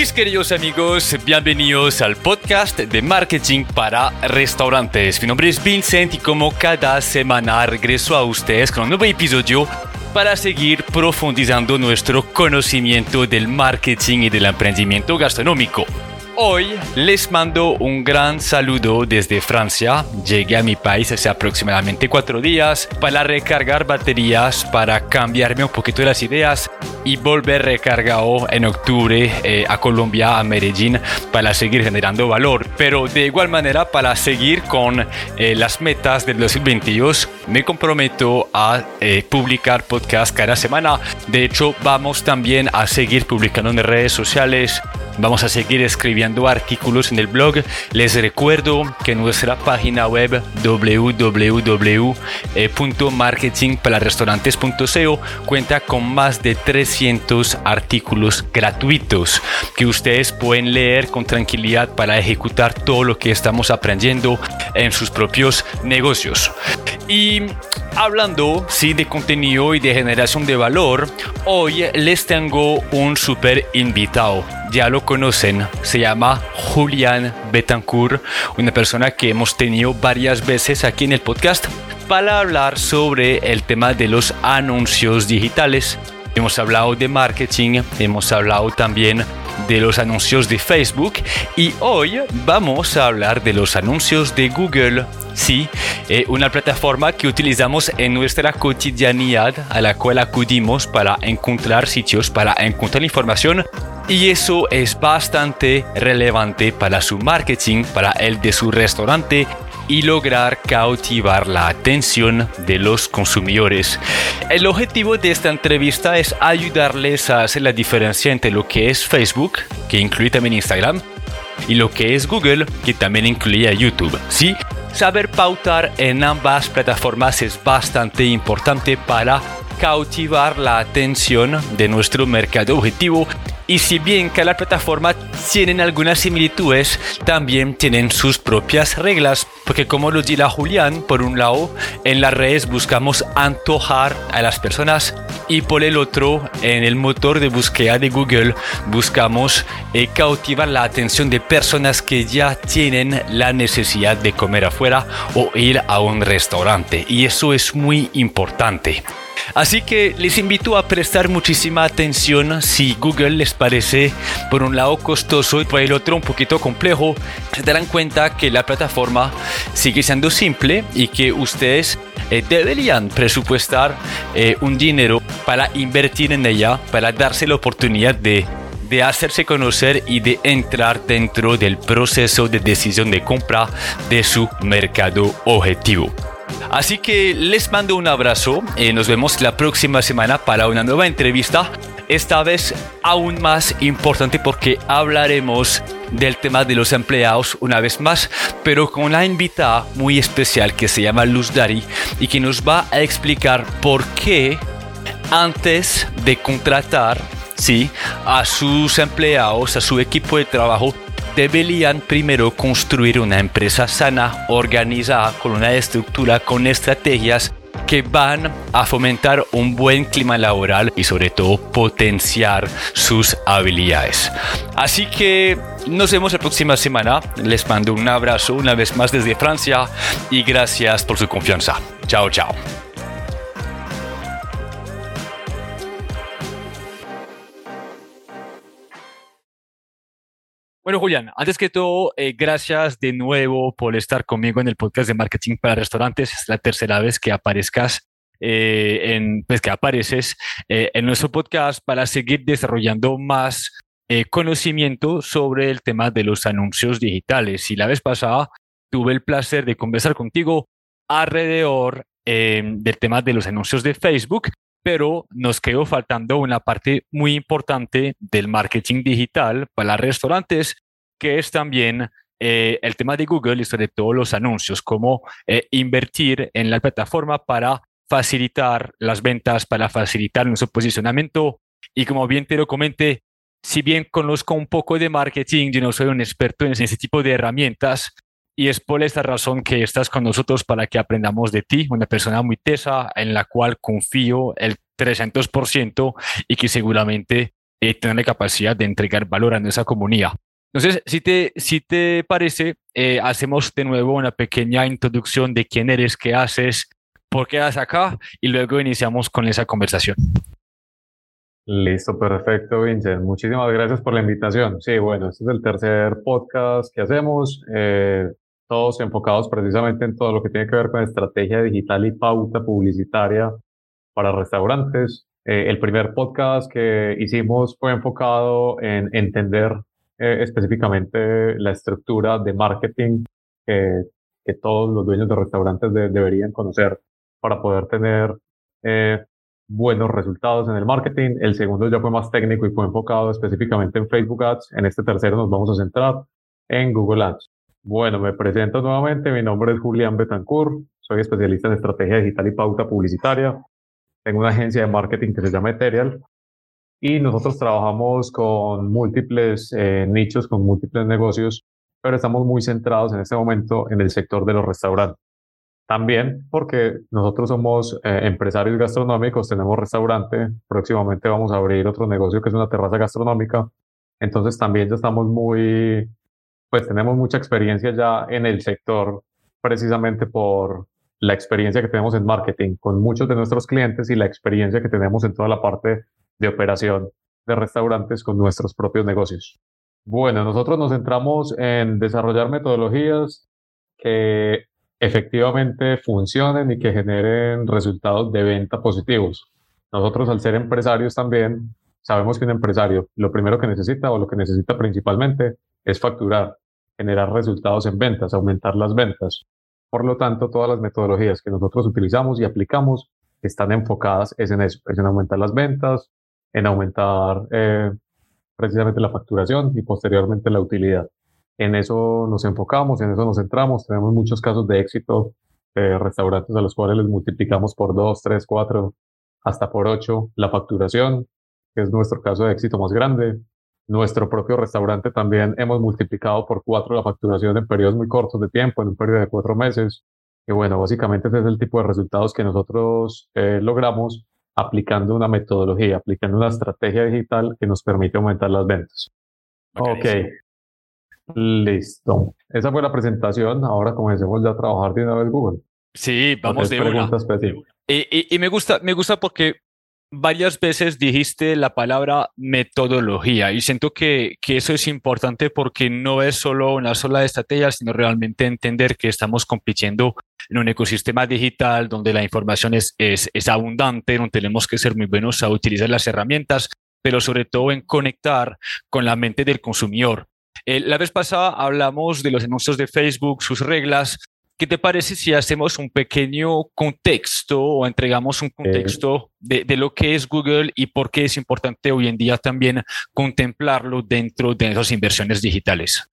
Mis queridos amigos, bienvenidos al podcast de marketing para restaurantes. Mi nombre es Vincent y como cada semana regreso a ustedes con un nuevo episodio para seguir profundizando nuestro conocimiento del marketing y del emprendimiento gastronómico. Hoy les mando un gran saludo desde Francia. Llegué a mi país hace aproximadamente cuatro días para recargar baterías, para cambiarme un poquito las ideas y volver recargado en octubre eh, a Colombia, a Medellín, para seguir generando valor. Pero de igual manera, para seguir con eh, las metas del 2022, me comprometo a eh, publicar podcast cada semana. De hecho, vamos también a seguir publicando en redes sociales Vamos a seguir escribiendo artículos en el blog. Les recuerdo que nuestra página web www.marketingpararestaurantes.co cuenta con más de 300 artículos gratuitos que ustedes pueden leer con tranquilidad para ejecutar todo lo que estamos aprendiendo en sus propios negocios. Y hablando sí, de contenido y de generación de valor, hoy les tengo un super invitado ya lo conocen, se llama Julián Betancourt, una persona que hemos tenido varias veces aquí en el podcast para hablar sobre el tema de los anuncios digitales. Hemos hablado de marketing, hemos hablado también de los anuncios de Facebook y hoy vamos a hablar de los anuncios de Google. Sí, eh, una plataforma que utilizamos en nuestra cotidianidad a la cual acudimos para encontrar sitios, para encontrar información y eso es bastante relevante para su marketing, para el de su restaurante y lograr cautivar la atención de los consumidores. El objetivo de esta entrevista es ayudarles a hacer la diferencia entre lo que es Facebook, que incluye también Instagram, y lo que es Google, que también incluye YouTube. Sí, saber pautar en ambas plataformas es bastante importante para cautivar la atención de nuestro mercado objetivo y si bien cada plataforma tienen algunas similitudes, también tienen sus propias reglas, porque como lo dirá Julián, por un lado, en las redes buscamos antojar a las personas y por el otro, en el motor de búsqueda de Google, buscamos eh, cautivar la atención de personas que ya tienen la necesidad de comer afuera o ir a un restaurante. Y eso es muy importante. Así que les invito a prestar muchísima atención si Google les parece por un lado costoso y por el otro un poquito complejo. Se darán cuenta que la plataforma sigue siendo simple y que ustedes eh, deberían presupuestar eh, un dinero para invertir en ella, para darse la oportunidad de de hacerse conocer y de entrar dentro del proceso de decisión de compra de su mercado objetivo. Así que les mando un abrazo y nos vemos la próxima semana para una nueva entrevista. Esta vez aún más importante porque hablaremos del tema de los empleados una vez más, pero con una invitada muy especial que se llama Luz Dari y que nos va a explicar por qué antes de contratar sí, a sus empleados, a su equipo de trabajo, deberían primero construir una empresa sana, organizada, con una estructura, con estrategias que van a fomentar un buen clima laboral y sobre todo potenciar sus habilidades. Así que nos vemos la próxima semana. Les mando un abrazo una vez más desde Francia y gracias por su confianza. Chao, chao. Bueno, Julián, antes que todo, eh, gracias de nuevo por estar conmigo en el podcast de marketing para restaurantes. Es la tercera vez que aparezcas, eh, en, pues que apareces eh, en nuestro podcast para seguir desarrollando más conocimiento sobre el tema de los anuncios digitales. Y la vez pasada tuve el placer de conversar contigo alrededor del tema de los anuncios de Facebook pero nos quedó faltando una parte muy importante del marketing digital para restaurantes, que es también eh, el tema de Google y sobre todo los anuncios, cómo eh, invertir en la plataforma para facilitar las ventas, para facilitar nuestro posicionamiento. Y como bien te lo comenté, si bien conozco un poco de marketing, yo no soy un experto en ese tipo de herramientas, y es por esta razón que estás con nosotros para que aprendamos de ti, una persona muy tesa en la cual confío el 300% y que seguramente eh, tener la capacidad de entregar valor a esa comunidad. Entonces, si te, si te parece, eh, hacemos de nuevo una pequeña introducción de quién eres, qué haces, por qué estás acá y luego iniciamos con esa conversación. Listo, perfecto, Vincent. Muchísimas gracias por la invitación. Sí, bueno, este es el tercer podcast que hacemos, eh, todos enfocados precisamente en todo lo que tiene que ver con estrategia digital y pauta publicitaria para restaurantes. Eh, el primer podcast que hicimos fue enfocado en entender eh, específicamente la estructura de marketing que, que todos los dueños de restaurantes deberían conocer para poder tener eh, buenos resultados en el marketing. El segundo ya fue más técnico y fue enfocado específicamente en Facebook Ads. En este tercero nos vamos a centrar en Google Ads. Bueno, me presento nuevamente. Mi nombre es Julián Betancourt. Soy especialista en estrategia digital y pauta publicitaria. Tengo una agencia de marketing que se llama Ethereal y nosotros trabajamos con múltiples eh, nichos, con múltiples negocios, pero estamos muy centrados en este momento en el sector de los restaurantes. También porque nosotros somos eh, empresarios gastronómicos, tenemos restaurante, próximamente vamos a abrir otro negocio que es una terraza gastronómica, entonces también ya estamos muy, pues tenemos mucha experiencia ya en el sector precisamente por la experiencia que tenemos en marketing con muchos de nuestros clientes y la experiencia que tenemos en toda la parte de operación de restaurantes con nuestros propios negocios. Bueno, nosotros nos centramos en desarrollar metodologías que efectivamente funcionen y que generen resultados de venta positivos. Nosotros al ser empresarios también sabemos que un empresario lo primero que necesita o lo que necesita principalmente es facturar, generar resultados en ventas, aumentar las ventas. Por lo tanto, todas las metodologías que nosotros utilizamos y aplicamos están enfocadas en eso, es en aumentar las ventas, en aumentar eh, precisamente la facturación y posteriormente la utilidad. En eso nos enfocamos, en eso nos centramos. Tenemos muchos casos de éxito de restaurantes a los cuales les multiplicamos por dos, tres, cuatro, hasta por ocho la facturación, que es nuestro caso de éxito más grande. Nuestro propio restaurante también hemos multiplicado por cuatro la facturación en periodos muy cortos de tiempo, en un periodo de cuatro meses. Y bueno, básicamente ese es el tipo de resultados que nosotros eh, logramos aplicando una metodología, aplicando una estrategia digital que nos permite aumentar las ventas. Ok, listo. Esa fue la presentación. Ahora comencemos ya a trabajar de una vez Google. Sí, vamos de una. Y, y, me gusta, me gusta porque varias veces dijiste la palabra metodología y siento que, que, eso es importante porque no es solo una sola estrategia, sino realmente entender que estamos compitiendo en un ecosistema digital donde la información es, es, abundante, donde tenemos que ser muy buenos a utilizar las herramientas, pero sobre todo en conectar con la mente del consumidor. Eh, la vez pasada hablamos de los anuncios de Facebook, sus reglas, ¿Qué te parece si hacemos un pequeño contexto o entregamos un contexto de, de, lo que es Google y por qué es importante hoy en día también contemplarlo dentro de esas inversiones digitales?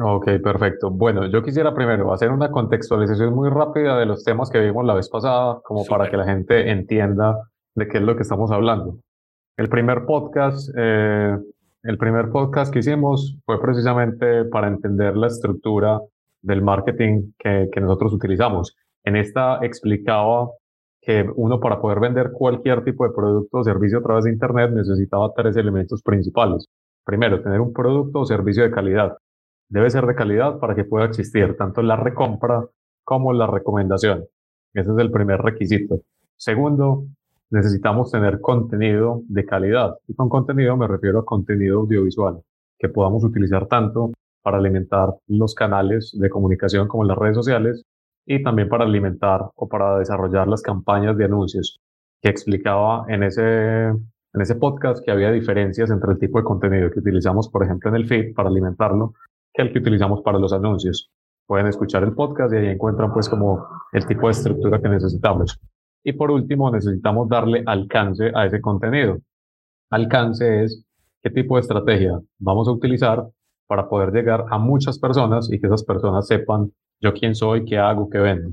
Ok, perfecto. Bueno, yo quisiera primero hacer una contextualización muy rápida de los temas que vimos la vez pasada, como para que la gente entienda de qué es lo que estamos hablando. El primer podcast, eh, el primer podcast que hicimos fue precisamente para entender la estructura del marketing que, nosotros utilizamos. En esta explicaba que uno para poder vender cualquier tipo de producto o servicio a través de Internet necesitaba tres elementos principales. Primero, tener un producto o servicio de calidad. Debe ser de calidad para que pueda existir tanto la recompra como la recomendación. Ese es el primer requisito. Segundo, necesitamos tener contenido de calidad. Y con contenido me refiero a contenido audiovisual que podamos utilizar tanto para alimentar los canales de comunicación como las redes sociales y también para alimentar o para desarrollar las campañas de anuncios que explicaba en ese, en ese podcast que había diferencias entre el tipo de contenido que utilizamos, por ejemplo, en el feed para alimentarlo que el que utilizamos para los anuncios. Pueden escuchar el podcast y ahí encuentran pues como el tipo de estructura que necesitamos. Y por último, necesitamos darle alcance a ese contenido. Alcance es qué tipo de estrategia vamos a utilizar para poder llegar a muchas personas y que esas personas sepan yo quién soy, qué hago, qué vendo.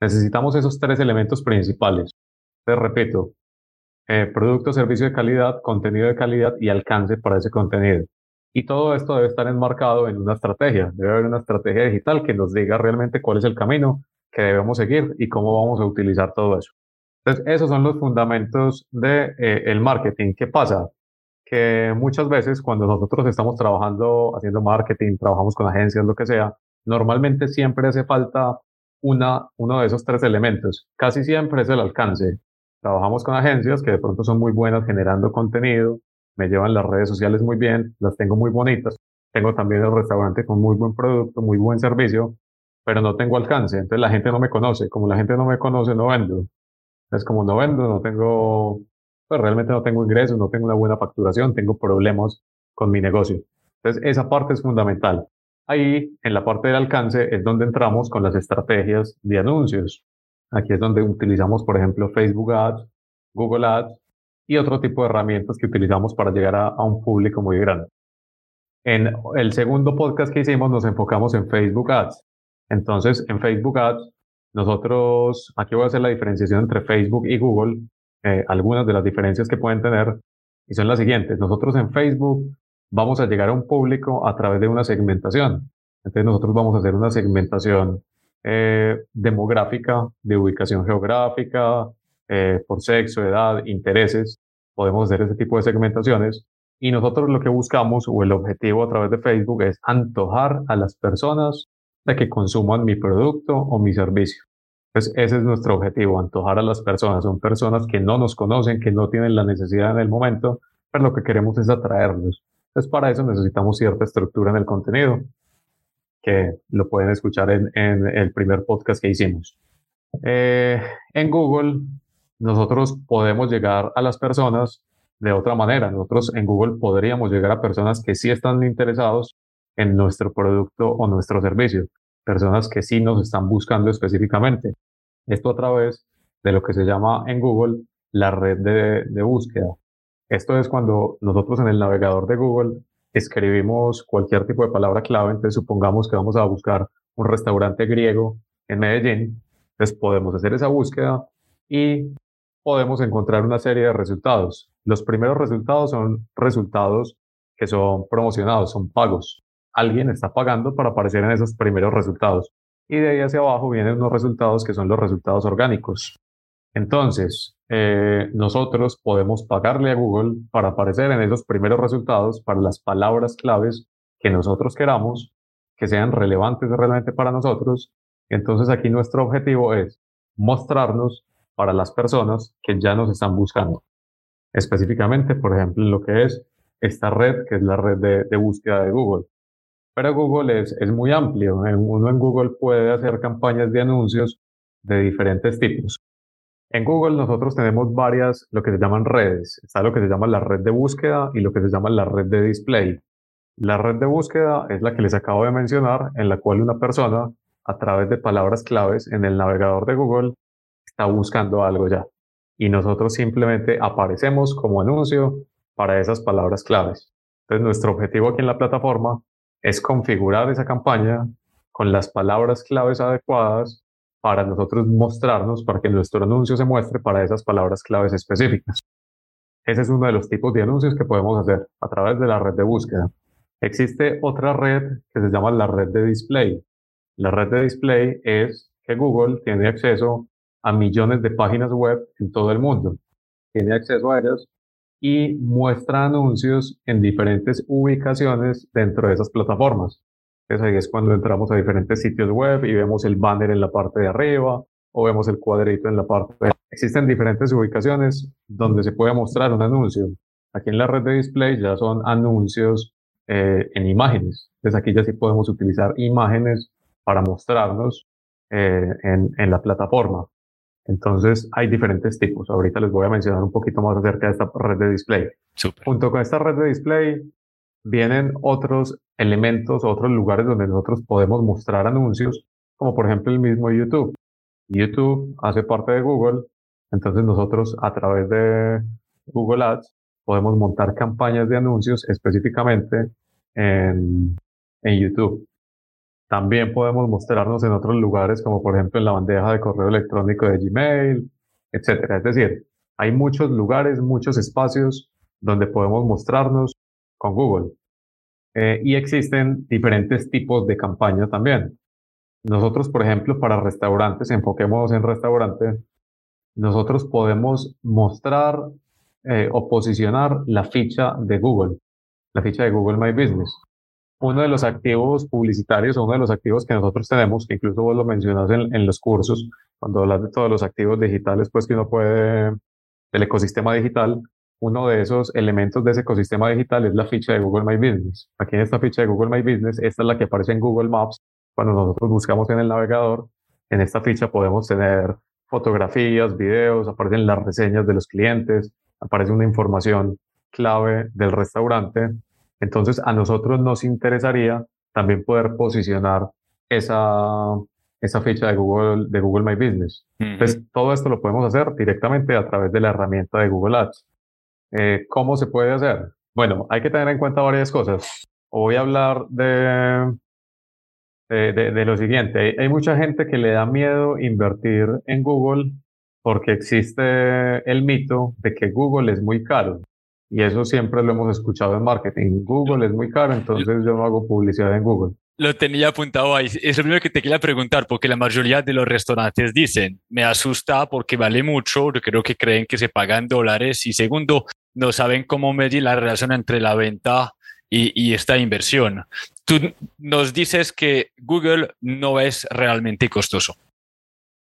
Necesitamos esos tres elementos principales. Te repito, eh, producto, servicio de calidad, contenido de calidad y alcance para ese contenido. Y todo esto debe estar enmarcado en una estrategia. Debe haber una estrategia digital que nos diga realmente cuál es el camino que debemos seguir y cómo vamos a utilizar todo eso. Entonces, esos son los fundamentos del de, eh, el marketing. ¿Qué pasa? Que muchas veces cuando nosotros estamos trabajando, haciendo marketing, trabajamos con agencias, lo que sea, normalmente siempre hace falta una, uno de esos tres elementos. Casi siempre es el alcance. Trabajamos con agencias que de pronto son muy buenas generando contenido, me llevan las redes sociales muy bien, las tengo muy bonitas. Tengo también el restaurante con muy buen producto, muy buen servicio, pero no tengo alcance. Entonces la gente no me conoce. Como la gente no me conoce, no vendo. Es como no vendo, no tengo, pues realmente no tengo ingresos, no tengo una buena facturación, tengo problemas con mi negocio. Entonces esa parte es fundamental. Ahí, en la parte del alcance, es donde entramos con las estrategias de anuncios. Aquí es donde utilizamos, por ejemplo, Facebook Ads, Google Ads y otro tipo de herramientas que utilizamos para llegar a, a un público muy grande. En el segundo podcast que hicimos nos enfocamos en Facebook Ads. Entonces, en Facebook Ads, nosotros, aquí voy a hacer la diferenciación entre Facebook y Google, eh, algunas de las diferencias que pueden tener, y son las siguientes. Nosotros en Facebook vamos a llegar a un público a través de una segmentación. Entonces nosotros vamos a hacer una segmentación eh, demográfica, de ubicación geográfica, eh, por sexo, edad, intereses. Podemos hacer ese tipo de segmentaciones. Y nosotros lo que buscamos o el objetivo a través de Facebook es antojar a las personas de que consuman mi producto o mi servicio. Ese es nuestro objetivo, antojar a las personas. Son personas que no nos conocen, que no tienen la necesidad en el momento, pero lo que queremos es atraerlos. Entonces, para eso necesitamos cierta estructura en el contenido, que lo pueden escuchar en, en el primer podcast que hicimos. Eh, en Google, nosotros podemos llegar a las personas de otra manera. Nosotros en Google podríamos llegar a personas que sí están interesados en nuestro producto o nuestro servicio, personas que sí nos están buscando específicamente. Esto a través de lo que se llama en Google la red de, búsqueda. Esto es cuando nosotros en el navegador de Google escribimos cualquier tipo de palabra clave, entonces supongamos que vamos a buscar un restaurante griego en Medellín, entonces podemos hacer esa búsqueda y podemos encontrar una serie de resultados. Los primeros resultados son resultados que son promocionados, son pagos. Alguien está pagando para aparecer en esos primeros resultados. Y de ahí hacia abajo vienen unos resultados que son los resultados orgánicos. Entonces, eh, nosotros podemos pagarle a Google para aparecer en esos primeros resultados para las palabras claves que nosotros queramos, que sean relevantes realmente para nosotros. Entonces aquí nuestro objetivo es mostrarnos para las personas que ya nos están buscando. Específicamente, por ejemplo, lo que es esta red, que es la red de, búsqueda de Google. Pero Google es, es muy amplio. Uno en Google puede hacer campañas de anuncios de diferentes tipos. En Google nosotros tenemos varias, lo que se llaman redes. Está lo que se llama la red de búsqueda y lo que se llama la red de display. La red de búsqueda es la que les acabo de mencionar, en la cual una persona, a través de palabras claves en el navegador de Google, está buscando algo ya. Y nosotros simplemente aparecemos como anuncio para esas palabras claves. Entonces, nuestro objetivo aquí en la plataforma es configurar esa campaña con las palabras claves adecuadas para nosotros mostrarnos, para que nuestro anuncio se muestre para esas palabras claves específicas. Ese es uno de los tipos de anuncios que podemos hacer a través de la red de búsqueda. Existe otra red que se llama la red de display. La red de display es que Google tiene acceso a millones de páginas web en todo el mundo. Tiene acceso a ellas y muestra anuncios en diferentes ubicaciones dentro de esas plataformas. Entonces ahí es cuando entramos a diferentes sitios web y vemos el banner en la parte de arriba o vemos el cuadrito en la parte de... Existen diferentes ubicaciones donde se puede mostrar un anuncio. Aquí en la red de display ya son anuncios eh, en imágenes. Entonces aquí ya sí podemos utilizar imágenes para mostrarnos eh, en, en la plataforma. Entonces hay diferentes tipos. Ahorita les voy a mencionar un poquito más acerca de esta red de display. Junto con esta red de display vienen otros elementos, otros lugares donde nosotros podemos mostrar anuncios, como por ejemplo el mismo YouTube. YouTube hace parte de Google, entonces nosotros a través de Google Ads podemos montar campañas de anuncios específicamente en, en YouTube. También podemos mostrarnos en otros lugares, como por ejemplo en la bandeja de correo electrónico de Gmail, etcétera. Es decir, hay muchos lugares, muchos espacios donde podemos mostrarnos con Google. Eh, y existen diferentes tipos de campaña también. Nosotros, por ejemplo, para restaurantes, enfoquemos en restaurantes, nosotros podemos mostrar eh, o posicionar la ficha de Google, la ficha de Google My Business. Uno de los activos publicitarios uno de los activos que nosotros tenemos, que incluso vos lo mencionas en, en los cursos, cuando hablas de todos los activos digitales, pues que uno puede, del ecosistema digital, uno de esos elementos de ese ecosistema digital es la ficha de Google My Business. Aquí en esta ficha de Google My Business, esta es la que aparece en Google Maps. Cuando nosotros buscamos en el navegador, en esta ficha podemos tener fotografías, videos, aparecen las reseñas de los clientes, aparece una información clave del restaurante. Entonces, a nosotros nos interesaría también poder posicionar esa, esa ficha de Google, de Google My Business. Entonces, todo esto lo podemos hacer directamente a través de la herramienta de Google Ads. Eh, ¿Cómo se puede hacer? Bueno, hay que tener en cuenta varias cosas. Voy a hablar de, de, de, lo siguiente. Hay, mucha gente que le da miedo invertir en Google porque existe el mito de que Google es muy caro. Y eso siempre lo hemos escuchado en marketing. Google es muy caro, entonces yo no hago publicidad en Google. Lo tenía apuntado ahí. Es lo primero que te quería preguntar, porque la mayoría de los restaurantes dicen, me asusta porque vale mucho, yo creo que creen que se pagan dólares. Y segundo, no saben cómo medir la relación entre la venta y, esta inversión. Tú nos dices que Google no es realmente costoso.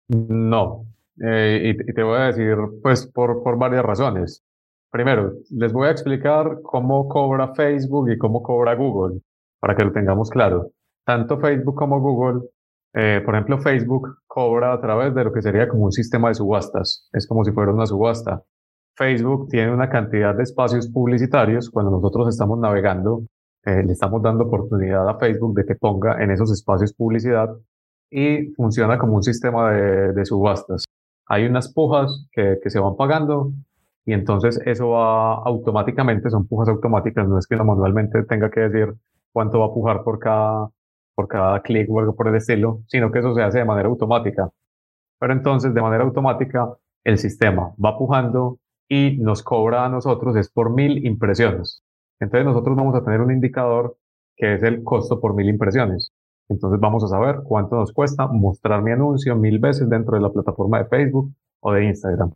No, eh, y, te voy a decir, pues, por, por varias razones. Primero, les voy a explicar cómo cobra Facebook y cómo cobra Google, para que lo tengamos claro. Tanto Facebook como Google, eh, por ejemplo, Facebook cobra a través de lo que sería como un sistema de subastas. Es como si fuera una subasta. Facebook tiene una cantidad de espacios publicitarios. Cuando nosotros estamos navegando, eh, le estamos dando oportunidad a Facebook de que ponga en esos espacios publicidad y funciona como un sistema de, subastas. Hay unas pujas que, que, se van pagando y entonces eso va automáticamente, son pujas automáticas, no es que uno manualmente tenga que decir cuánto va a pujar por cada, por cada clic o algo por el estilo, sino que eso se hace de manera automática. Pero entonces, de manera automática, el sistema va pujando y nos cobra a nosotros es por mil impresiones. Entonces nosotros vamos a tener un indicador que es el costo por mil impresiones. Entonces vamos a saber cuánto nos cuesta mostrar mi anuncio mil veces dentro de la plataforma de Facebook o de Instagram.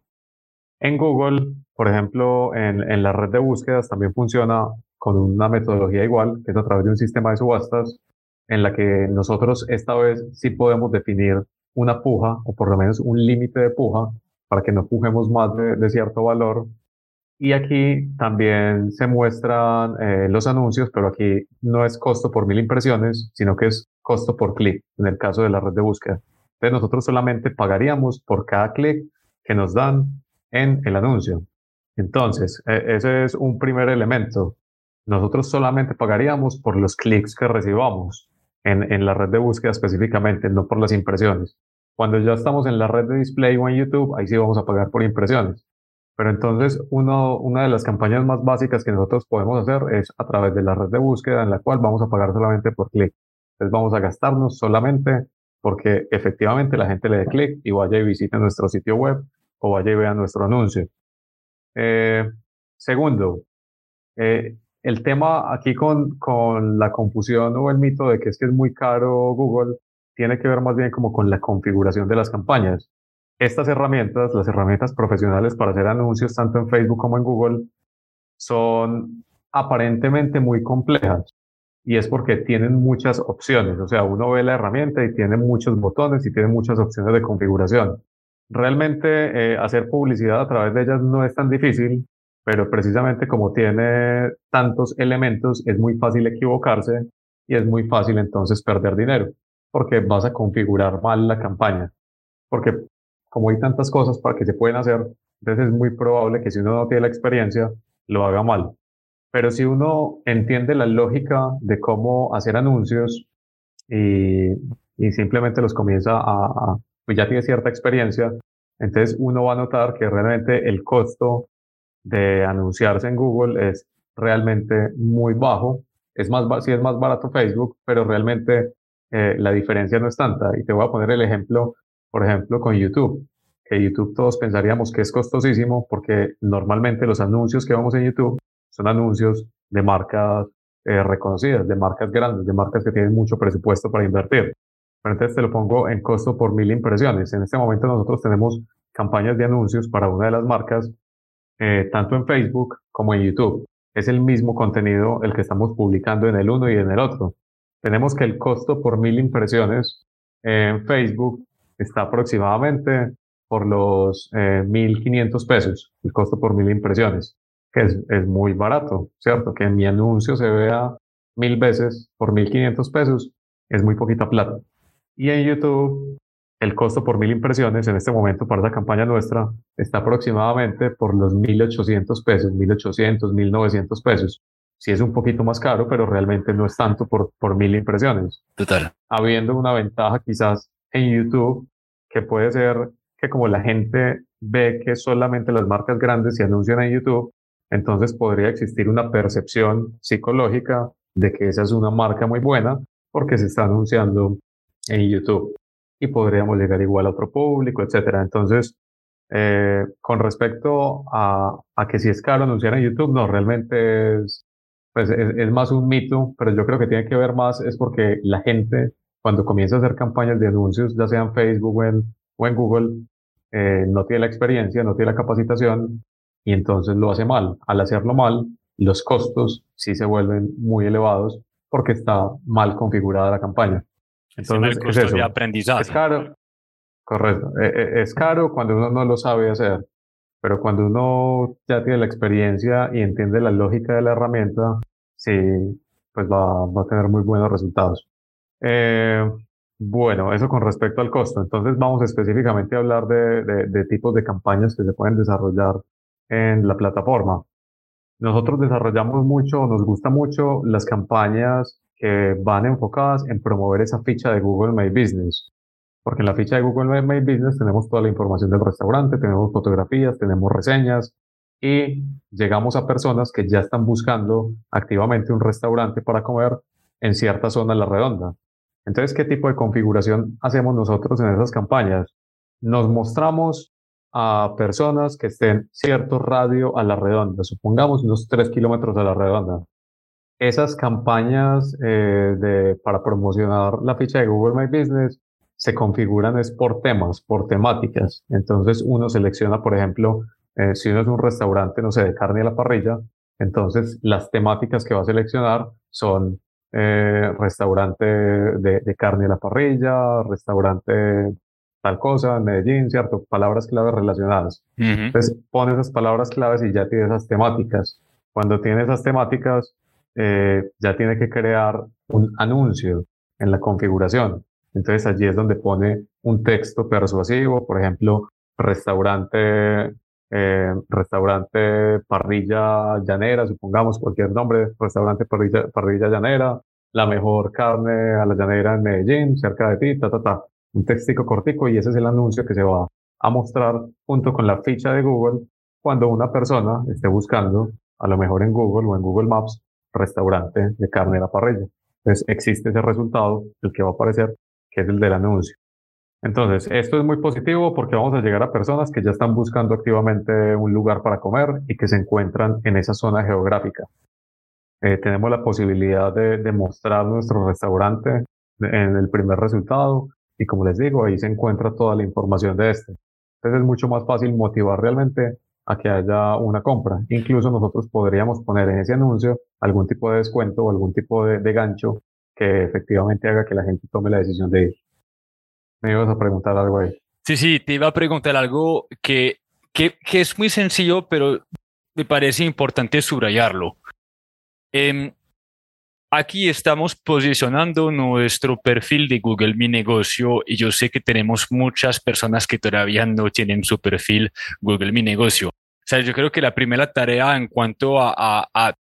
En Google, por ejemplo, en, en la red de búsquedas también funciona con una metodología igual, que es a través de un sistema de subastas, en la que nosotros esta vez sí podemos definir una puja o por lo menos un límite de puja para que no pujemos más de, cierto valor. Y aquí también se muestran eh, los anuncios, pero aquí no es costo por mil impresiones, sino que es costo por clic, en el caso de la red de búsqueda. Entonces nosotros solamente pagaríamos por cada clic que nos dan en el anuncio. Entonces, e, ese es un primer elemento. Nosotros solamente pagaríamos por los clics que recibamos en, en la red de búsqueda específicamente, no por las impresiones. Cuando ya estamos en la red de display o en YouTube, ahí sí vamos a pagar por impresiones. Pero entonces, uno, una de las campañas más básicas que nosotros podemos hacer es a través de la red de búsqueda en la cual vamos a pagar solamente por clic. Entonces vamos a gastarnos solamente porque efectivamente la gente le dé clic y vaya y visite nuestro sitio web o vaya y vea nuestro anuncio. Eh, segundo, eh, el tema aquí con, con la confusión o el mito de que es que es muy caro Google tiene que ver más bien como con la configuración de las campañas. Estas herramientas, las herramientas profesionales para hacer anuncios tanto en Facebook como en Google, son aparentemente muy complejas y es porque tienen muchas opciones. O sea, uno ve la herramienta y tiene muchos botones y tiene muchas opciones de configuración. Realmente eh, hacer publicidad a través de ellas no es tan difícil, pero precisamente como tiene tantos elementos, es muy fácil equivocarse y es muy fácil entonces perder dinero porque vas a configurar mal la campaña. Porque como hay tantas cosas para que se pueden hacer, entonces es muy probable que si uno no tiene la experiencia, lo haga mal. Pero si uno entiende la lógica de cómo hacer anuncios y, y simplemente los comienza a, a, pues ya tiene cierta experiencia, entonces uno va a notar que realmente el costo de anunciarse en Google es realmente muy bajo. Es más, sí es más barato Facebook, pero realmente eh, la diferencia no es tanta. Y te voy a poner el ejemplo, por ejemplo, con YouTube. Que YouTube todos pensaríamos que es costosísimo porque normalmente los anuncios que vamos en YouTube son anuncios de marcas eh, reconocidas, de marcas grandes, de marcas que tienen mucho presupuesto para invertir. Pero entonces te lo pongo en costo por mil impresiones. En este momento nosotros tenemos campañas de anuncios para una de las marcas eh, tanto en Facebook como en YouTube. Es el mismo contenido el que estamos publicando en el uno y en el otro. Tenemos que el costo por mil impresiones en Facebook está aproximadamente por los eh, 1.500 pesos, el costo por mil impresiones, que es, es muy barato, ¿cierto? Que mi anuncio se vea mil veces por 1.500 pesos es muy poquita plata. Y en YouTube, el costo por mil impresiones en este momento para la campaña nuestra está aproximadamente por los 1.800 pesos, 1.800, 1.900 pesos. Sí es un poquito más caro, pero realmente no es tanto por, por mil impresiones. Total. Habiendo una ventaja quizás en YouTube, que puede ser que como la gente ve que solamente las marcas grandes se anuncian en YouTube, entonces podría existir una percepción psicológica de que esa es una marca muy buena porque se está anunciando en YouTube y podríamos llegar igual a otro público, etcétera. Entonces, eh, con respecto a, a, que si es caro anunciar en YouTube, no, realmente es, pues es, es, más un mito, pero yo creo que tiene que ver más, es porque la gente cuando comienza a hacer campañas de anuncios, ya sea en Facebook o en, o en Google, eh, no tiene la experiencia, no tiene la capacitación y entonces lo hace mal. Al hacerlo mal, los costos sí se vuelven muy elevados porque está mal configurada la campaña. Entonces, es, eso. de aprendizaje. Es caro, correcto. E, e, es caro cuando uno no lo sabe hacer, pero cuando uno ya tiene la experiencia y entiende la lógica de la herramienta, sí, pues va, va a tener muy buenos resultados. Eh, bueno, eso con respecto al costo. Entonces vamos específicamente a hablar de, de, de tipos de campañas que se pueden desarrollar en la plataforma. Nosotros desarrollamos mucho, nos gusta mucho las campañas que van enfocadas en promover esa ficha de Google My Business. Porque en la ficha de Google My Business tenemos toda la información del restaurante, tenemos fotografías, tenemos reseñas y llegamos a personas que ya están buscando activamente un restaurante para comer en cierta zona de la redonda. Entonces, ¿qué tipo de configuración hacemos nosotros en esas campañas? Nos mostramos a personas que estén cierto radio a la redonda, supongamos unos 3 kilómetros a la redonda. Esas campañas eh, de, para promocionar la ficha de Google My Business se configuran es por temas, por temáticas. Entonces uno selecciona, por ejemplo, eh, si uno es un restaurante, no sé, de carne a la parrilla, entonces las temáticas que va a seleccionar son eh, restaurante de, de, carne a la parrilla, restaurante tal cosa en Medellín, ¿cierto? Palabras claves relacionadas. Entonces, pone esas palabras claves y ya tiene esas temáticas. Cuando tiene esas temáticas, eh, ya tiene que crear un anuncio en la configuración. Entonces, allí es donde pone un texto persuasivo, por ejemplo, restaurante, eh, restaurante parrilla llanera, supongamos cualquier nombre, restaurante parrilla, parrilla llanera, la mejor carne a la llanera en Medellín, cerca de ti, ta, ta, ta un textico cortico y ese es el anuncio que se va a mostrar junto con la ficha de Google cuando una persona esté buscando, a lo mejor en Google o en Google Maps, restaurante de carne a la parrilla. Entonces existe ese resultado, el que va a aparecer, que es el del anuncio. Entonces, esto es muy positivo porque vamos a llegar a personas que ya están buscando activamente un lugar para comer y que se encuentran en esa zona geográfica. Eh, tenemos la posibilidad de, de mostrar nuestro restaurante en el primer resultado, y como les digo, ahí se encuentra toda la información de este. Entonces es mucho más fácil motivar realmente a que haya una compra. Incluso nosotros podríamos poner en ese anuncio algún tipo de descuento o algún tipo de, gancho que efectivamente haga que la gente tome la decisión de ir. Me ibas a preguntar algo ahí. Sí, sí, te iba a preguntar algo que, que, que es muy sencillo, pero me parece importante subrayarlo. Eh, Aquí estamos posicionando nuestro perfil de Google Mi Negocio y yo sé que tenemos muchas personas que todavía no tienen su perfil Google Mi Negocio. O sea, yo creo que la primera tarea en cuanto a, a,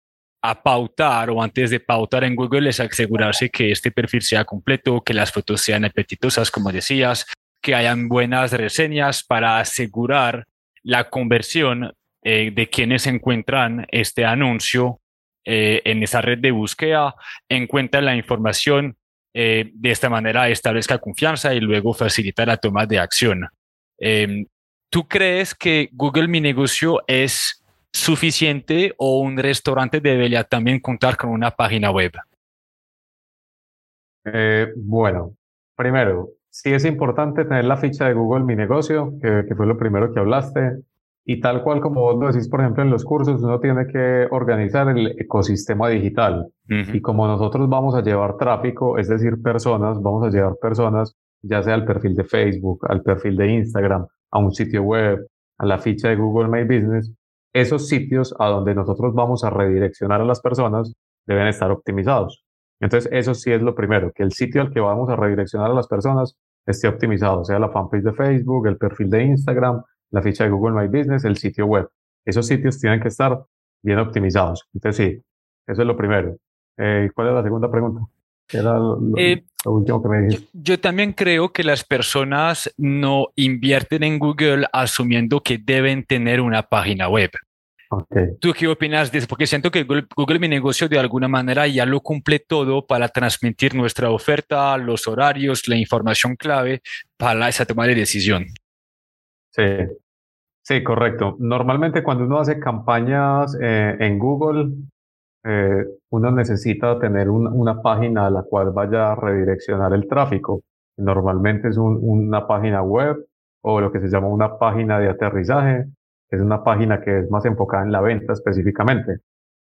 a, pautar o antes de pautar en Google es asegurarse que este perfil sea completo, que las fotos sean apetitosas, como decías, que hayan buenas reseñas para asegurar la conversión eh, de quienes encuentran este anuncio eh, en esa red de búsqueda, encuentra la información, eh, de esta manera establezca confianza y luego facilita la toma de acción. Eh, ¿Tú crees que Google Mi Negocio es suficiente o un restaurante debería también contar con una página web? Eh, bueno, primero, sí es importante tener la ficha de Google Mi Negocio, que fue lo primero que hablaste. Y tal cual como vos lo decís, por ejemplo, en los cursos, uno tiene que organizar el ecosistema digital. Y como nosotros vamos a llevar tráfico, es decir, personas, vamos a llevar personas, ya sea al perfil de Facebook, al perfil de Instagram, a un sitio web, a la ficha de Google My Business, esos sitios a donde nosotros vamos a redireccionar a las personas deben estar optimizados. Entonces, eso sí es lo primero, que el sitio al que vamos a redireccionar a las personas esté optimizado, sea la fanpage de Facebook, el perfil de Instagram, la ficha de Google My Business, el sitio web. Esos sitios tienen que estar bien optimizados. Entonces, sí, eso es lo primero. Eh, ¿Cuál es la segunda pregunta? Era lo, eh, último que me dijiste. Yo, también creo que las personas no invierten en Google asumiendo que deben tener una página web. Okay. ¿Tú qué opinas de eso? Porque siento que Google, Google, Mi Negocio de alguna manera ya lo cumple todo para transmitir nuestra oferta, los horarios, la información clave para esa toma de decisión. Sí, Sí, correcto. Normalmente cuando uno hace campañas eh, en Google, eh, uno necesita tener una página a la cual vaya a redireccionar el tráfico. Normalmente es una página web o lo que se llama una página de aterrizaje. Es una página que es más enfocada en la venta específicamente.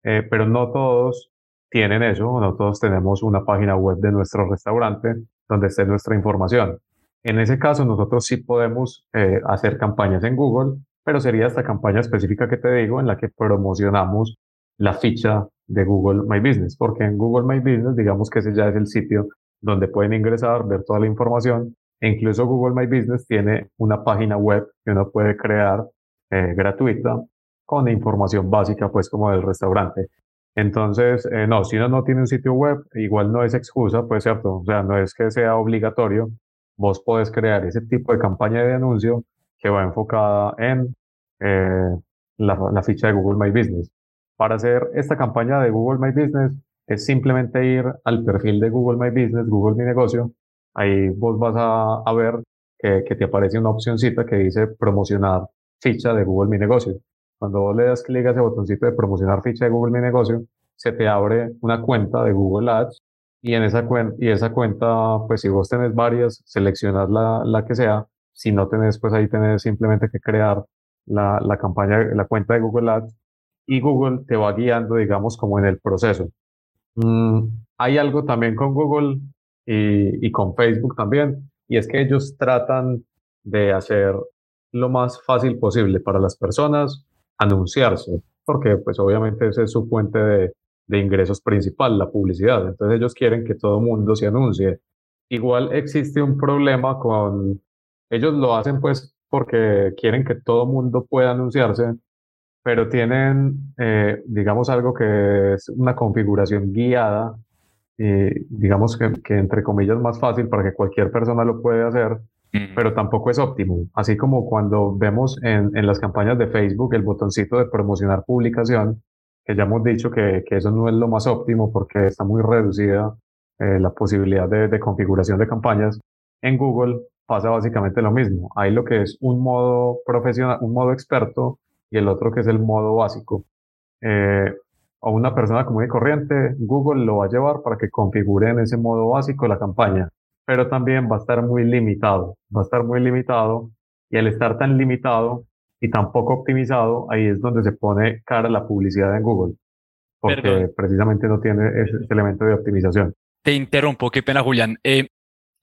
Eh, pero no todos tienen eso, no todos tenemos una página web de nuestro restaurante donde esté nuestra información. En ese caso, nosotros sí podemos eh, hacer campañas en Google, pero sería esta campaña específica que te digo en la que promocionamos la ficha de Google My Business, porque en Google My Business, digamos que ese ya es el sitio donde pueden ingresar, ver toda la información, e incluso Google My Business tiene una página web que uno puede crear eh, gratuita con información básica, pues como del restaurante. Entonces, eh, no, si uno no tiene un sitio web, igual no es excusa, pues cierto, o sea, no es que sea obligatorio, vos podés crear ese tipo de campaña de anuncio que va enfocada en eh, la, ficha de Google My Business. Para hacer esta campaña de Google My Business es simplemente ir al perfil de Google My Business, Google Mi Negocio. Ahí vos vas a, ver que, que, te aparece una opcióncita que dice promocionar ficha de Google Mi Negocio. Cuando vos le das clic a ese botoncito de promocionar ficha de Google Mi Negocio, se te abre una cuenta de Google Ads y en esa y esa cuenta, pues si vos tenés varias, seleccionas la, la que sea. Si no tenés, pues ahí tenés simplemente que crear la, la campaña, la cuenta de Google Ads y Google te va guiando, digamos, como en el proceso. Mm, hay algo también con Google y, y con Facebook también, y es que ellos tratan de hacer lo más fácil posible para las personas anunciarse, porque pues obviamente esa es su fuente de, de ingresos principal, la publicidad. Entonces ellos quieren que todo mundo se anuncie. Igual existe un problema con, ellos lo hacen pues porque quieren que todo mundo pueda anunciarse, pero tienen, eh, digamos, algo que es una configuración guiada, y digamos que, que entre comillas más fácil para que cualquier persona lo puede hacer, pero tampoco es óptimo. Así como cuando vemos en, en las campañas de Facebook el botoncito de promocionar publicación, que ya hemos dicho que, que, eso no es lo más óptimo porque está muy reducida eh, la posibilidad de, configuración de campañas. En Google pasa básicamente lo mismo. Hay lo que es un modo profesional, un modo experto y el otro que es el modo básico. Eh, a una persona común y corriente, Google lo va a llevar para que configure en ese modo básico la campaña, pero también va a estar muy limitado, va a estar muy limitado y al estar tan limitado, y tampoco optimizado, ahí es donde se pone cara la publicidad en Google, porque precisamente no tiene ese, elemento de optimización. Te interrumpo, qué pena Julián. Eh,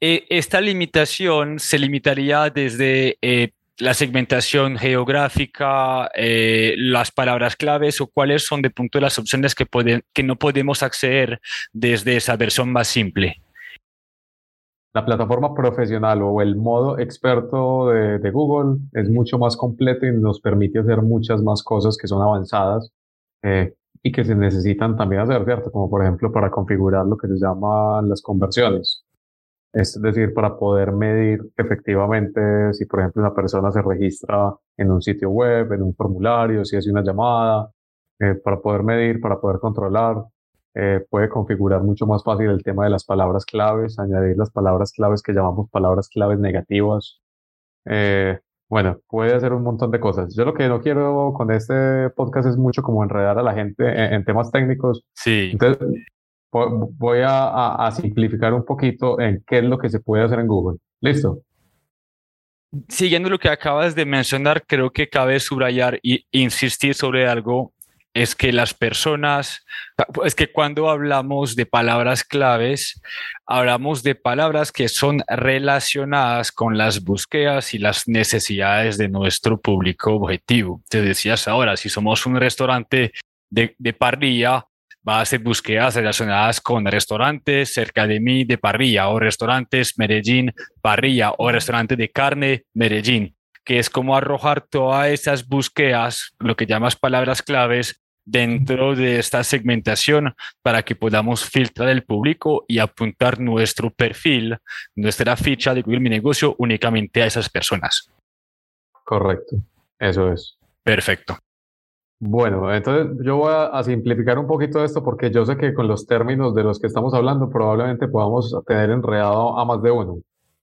eh, esta limitación se limitaría desde eh, la segmentación geográfica, las palabras claves o cuáles son de punto las opciones que, pueden, que no podemos acceder desde esa versión más simple la plataforma profesional o el modo experto de, Google es mucho más completo y nos permite hacer muchas más cosas que son avanzadas eh, y que se necesitan también hacer, ¿cierto? Como por ejemplo para configurar lo que se llaman las conversiones. Es decir, para poder medir efectivamente si, por ejemplo, una persona se registra en un sitio web, en un formulario, si hace una llamada, eh, para poder medir, para poder controlar eh, puede configurar mucho más fácil el tema de las palabras claves, añadir las palabras claves que llamamos palabras claves negativas. Eh, bueno, puede hacer un montón de cosas. Yo lo que no quiero con este podcast es mucho como enredar a la gente en, temas técnicos. Sí. Entonces, voy a, a, simplificar un poquito en qué es lo que se puede hacer en Google. ¿Listo? siguiendo lo que acabas de mencionar, creo que cabe subrayar e insistir sobre algo es que las personas, es que cuando hablamos de palabras claves, hablamos de palabras que son relacionadas con las búsquedas y las necesidades de nuestro público objetivo. Te decías ahora, si somos un restaurante de, de parrilla, va a hacer búsquedas relacionadas con restaurantes cerca de mí de parrilla o restaurantes Medellín, parrilla o restaurantes de carne, Medellín que es como arrojar todas esas búsquedas, lo que llamas palabras claves, dentro de esta segmentación para que podamos filtrar el público y apuntar nuestro perfil, nuestra ficha de Google Mi Negocio únicamente a esas personas. Correcto, eso es. Perfecto. Bueno, entonces yo voy a, simplificar un poquito esto porque yo sé que con los términos de los que estamos hablando probablemente podamos tener enredado a más de uno.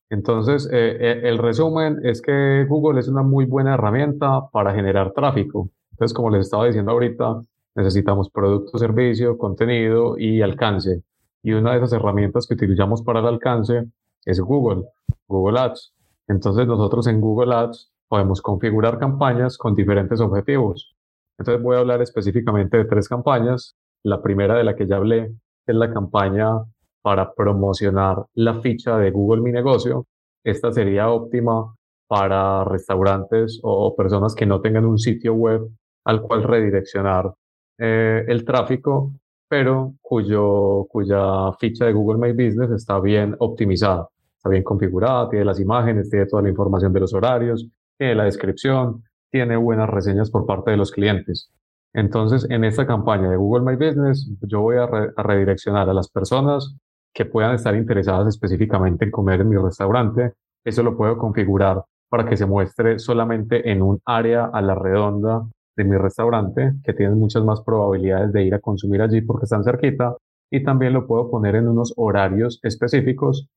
Entonces, eh, eh, el resumen es que Google es una muy buena herramienta para generar tráfico. Entonces, como les estaba diciendo ahorita, necesitamos producto, servicio, contenido y alcance. Y una de esas herramientas que utilizamos para el alcance es Google, Google Ads. Entonces nosotros en Google Ads podemos configurar campañas con diferentes objetivos. Entonces voy a hablar específicamente de tres campañas. La primera de la que ya hablé es la campaña para promocionar la ficha de Google Mi Negocio. Esta sería óptima para restaurantes o personas que no tengan un sitio web al cual redireccionar eh, el tráfico, pero cuyo, cuya ficha de Google My Business está bien optimizada, está bien configurada, tiene las imágenes, tiene toda la información de los horarios, tiene la descripción, tiene buenas reseñas por parte de los clientes. Entonces, en esta campaña de Google My Business, yo voy a, a redireccionar a las personas que puedan estar interesadas específicamente en comer en mi restaurante. Eso lo puedo configurar para que se muestre solamente en un área a la redonda de mi restaurante, que tienen muchas más probabilidades de ir a consumir allí porque están cerquita, y también lo puedo poner en unos horarios específicos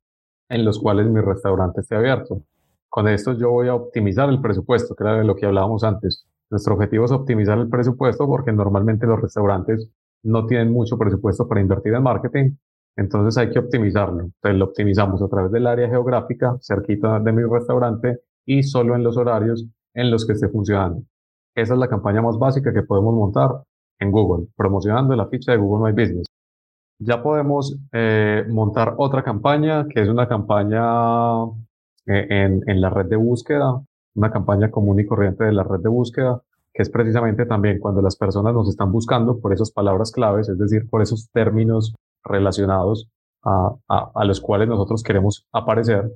en los cuales mi restaurante esté abierto. Con esto yo voy a optimizar el presupuesto, que era de lo que hablábamos antes. Nuestro objetivo es optimizar el presupuesto porque normalmente los restaurantes no tienen mucho presupuesto para invertir en marketing, entonces hay que optimizarlo. Entonces lo optimizamos a través del área geográfica, cerquita de mi restaurante y solo en los horarios en los que esté funcionando. Esa es la campaña más básica que podemos montar en Google, promocionando la ficha de Google My Business. Ya podemos eh, montar otra campaña, que es una campaña eh, en, en la red de búsqueda, una campaña común y corriente de la red de búsqueda, que es precisamente también cuando las personas nos están buscando por esas palabras claves, es decir, por esos términos relacionados a, a, a, los cuales nosotros queremos aparecer.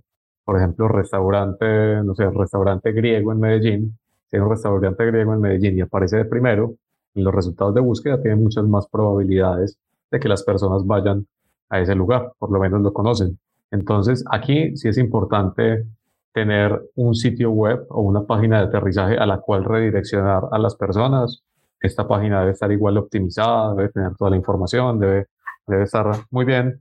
Por ejemplo, restaurante, no sé, restaurante griego en Medellín, tiene un restaurante griego en Medellín y aparece de primero, en los resultados de búsqueda tienen muchas más probabilidades de que las personas vayan a ese lugar, por lo menos lo conocen. Entonces, aquí sí es importante tener un sitio web o una página de aterrizaje a la cual redireccionar a las personas. Esta página debe estar igual optimizada, debe tener toda la información, debe, debe estar muy bien.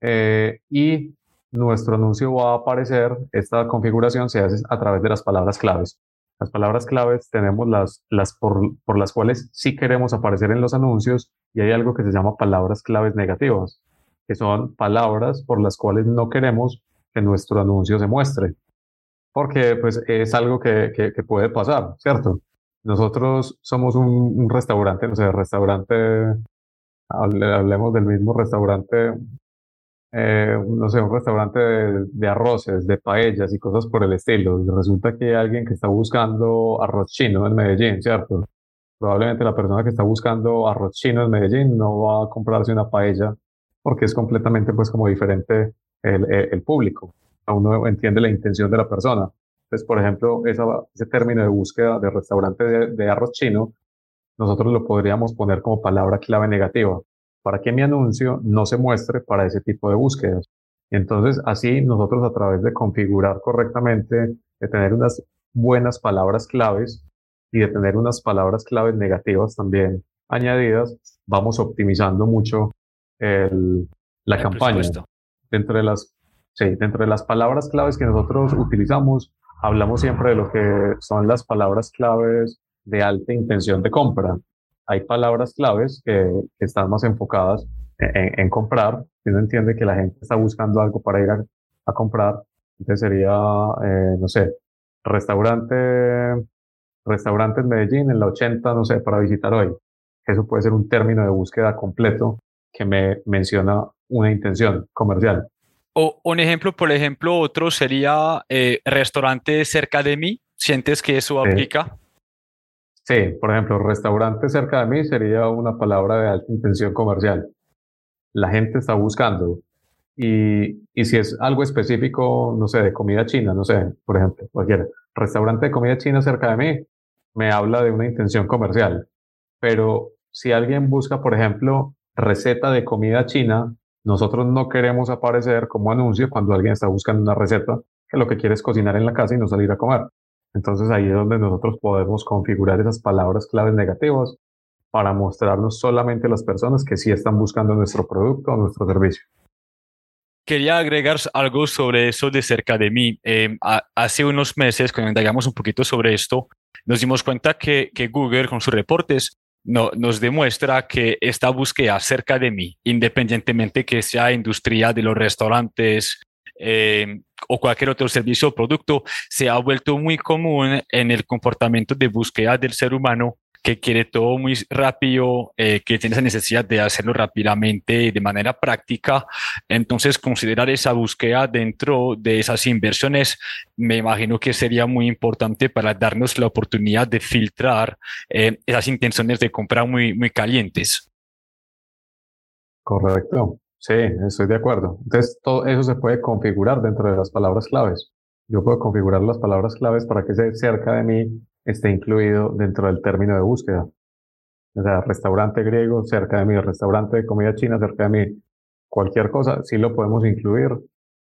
Eh, y nuestro anuncio va a aparecer, esta configuración se hace a través de las palabras claves. Las palabras claves tenemos las, las por, por las cuales sí queremos aparecer en los anuncios y hay algo que se llama palabras claves negativas, que son palabras por las cuales no queremos que nuestro anuncio se muestre, porque pues es algo que, que, puede pasar, ¿cierto? Nosotros somos un, un restaurante, no sé, restaurante, hablemos del mismo restaurante eh, no sé, un restaurante de, arroces, de paellas y cosas por el estilo. resulta que hay alguien que está buscando arroz chino en Medellín, ¿cierto? Probablemente la persona que está buscando arroz chino en Medellín no va a comprarse una paella porque es completamente pues como diferente el, el, público. Uno entiende la intención de la persona. Entonces, por ejemplo, ese término de búsqueda de restaurante de, de arroz chino, nosotros lo podríamos poner como palabra clave negativa para que mi anuncio no se muestre para ese tipo de búsquedas. Entonces, así nosotros a través de configurar correctamente, de tener unas buenas palabras claves y de tener unas palabras claves negativas también añadidas, vamos optimizando mucho el, la campaña. Dentro de las, sí, dentro de las palabras claves que nosotros utilizamos, hablamos siempre de lo que son las palabras claves de alta intención de compra hay palabras claves que, están más enfocadas en, comprar. Si uno entiende que la gente está buscando algo para ir a, comprar, entonces sería, eh, no sé, restaurante, restaurante en Medellín en la 80, no sé, para visitar hoy. Eso puede ser un término de búsqueda completo que me menciona una intención comercial. O un ejemplo, por ejemplo, otro sería eh, restaurante cerca de mí. ¿Sientes que eso aplica? Sí, por ejemplo, restaurante cerca de mí sería una palabra de alta intención comercial. La gente está buscando. Y, y si es algo específico, no sé, de comida china, no sé, por ejemplo, cualquier restaurante de comida china cerca de mí, me habla de una intención comercial. Pero si alguien busca, por ejemplo, receta de comida china, nosotros no queremos aparecer como anuncio cuando alguien está buscando una receta que lo que quiere es cocinar en la casa y no salir a comer. Entonces ahí es donde nosotros podemos configurar esas palabras claves negativas para mostrarnos solamente a las personas que sí están buscando nuestro producto o nuestro servicio. Quería agregar algo sobre eso de cerca de mí. Em, hace unos meses, cuando indagamos un poquito sobre esto, nos dimos cuenta que, que Google con sus reportes no, nos demuestra que esta búsqueda cerca de mí, independientemente que sea industria de los restaurantes, eh, o cualquier otro servicio o producto se ha vuelto muy común en el comportamiento de búsqueda del ser humano que quiere todo muy rápido, eh, que tiene esa necesidad de hacerlo rápidamente y de manera práctica. Entonces, considerar esa búsqueda dentro de esas inversiones, me imagino que sería muy importante para darnos la oportunidad de filtrar eh, esas intenciones de compra muy, muy calientes. Correcto. Sí, estoy de acuerdo. Entonces, todo eso se puede configurar dentro de las palabras claves. Yo puedo configurar las palabras claves para que ese cerca de mí esté incluido dentro del término de búsqueda. O sea, restaurante griego cerca de mí, restaurante de comida china cerca de mí, cualquier cosa, sí lo podemos incluir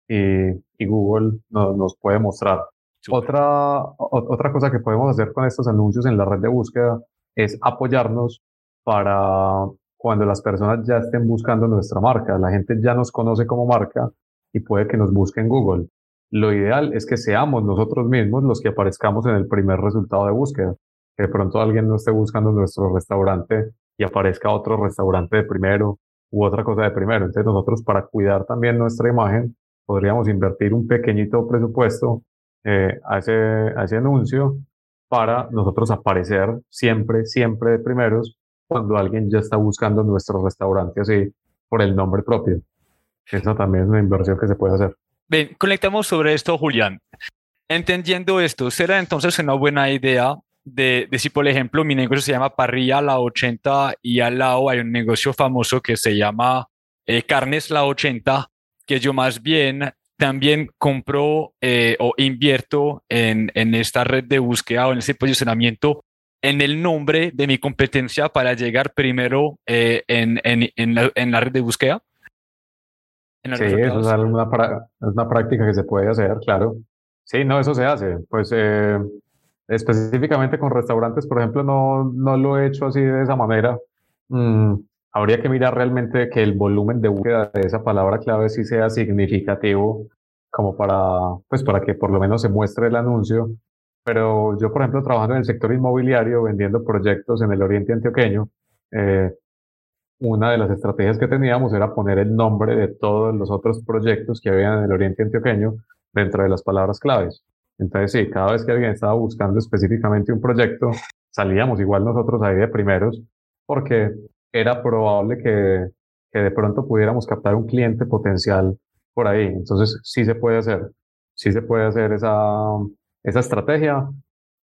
y, y Google nos puede mostrar. Otra, otra cosa que podemos hacer con estos anuncios en la red de búsqueda es apoyarnos para cuando las personas ya estén buscando nuestra marca. La gente ya nos conoce como marca y puede que nos busque en Google. Lo ideal es que seamos nosotros mismos los que aparezcamos en el primer resultado de búsqueda. Que de pronto alguien no esté buscando nuestro restaurante y aparezca otro restaurante de primero u otra cosa de primero. Entonces nosotros para cuidar también nuestra imagen podríamos invertir un pequeñito presupuesto eh, a, ese, a ese anuncio para nosotros aparecer siempre, siempre de primeros cuando alguien ya está buscando nuestro restaurante así por el nombre propio. Eso también es una inversión que se puede hacer. Bien, conectamos sobre esto, Julián. Entendiendo esto, ¿será entonces una buena idea de, de, si, por ejemplo, mi negocio se llama Parrilla La 80 y al lado hay un negocio famoso que se llama eh, Carnes La 80, que yo más bien también compro eh, o invierto en, en esta red de búsqueda o en ese posicionamiento en el nombre de mi competencia para llegar primero eh, en, en, en, la, en, la, red de búsqueda? sí, eso es una, es una práctica que se puede hacer, claro. Sí, no, eso se hace. Pues eh, específicamente con restaurantes, por ejemplo, no, no lo he hecho así de esa manera. Mm, habría que mirar realmente que el volumen de búsqueda de esa palabra clave sí sea significativo como para, pues para que por lo menos se muestre el anuncio pero yo, por ejemplo, trabajando en el sector inmobiliario, vendiendo proyectos en el oriente antioqueño, eh, una de las estrategias que teníamos era poner el nombre de todos los otros proyectos que había en el oriente antioqueño dentro de las palabras claves. Entonces, sí, cada vez que alguien estaba buscando específicamente un proyecto, salíamos igual nosotros ahí de primeros, porque era probable que, que de pronto pudiéramos captar un cliente potencial por ahí. Entonces, sí se puede hacer, sí se puede hacer esa, esa estrategia,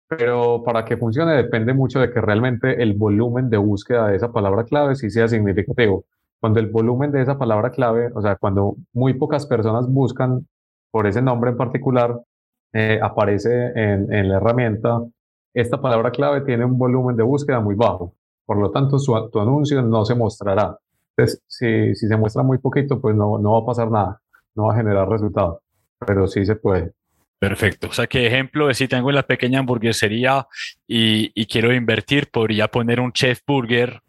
pero para que funcione depende mucho de que realmente el volumen de búsqueda de esa palabra clave sí sea significativo. Cuando el volumen de esa palabra clave, o sea, cuando muy pocas personas buscan por ese nombre en particular, eh, aparece en, en, la herramienta, esta palabra clave tiene un volumen de búsqueda muy bajo. Por lo tanto, su, tu anuncio no se mostrará. Entonces, si, si se muestra muy poquito, pues no, no va a pasar nada, no va a generar resultado, pero sí se puede. Perfecto. O sea, que ejemplo de si tengo en la pequeña hamburguesería y, y, quiero invertir, podría poner un chef burger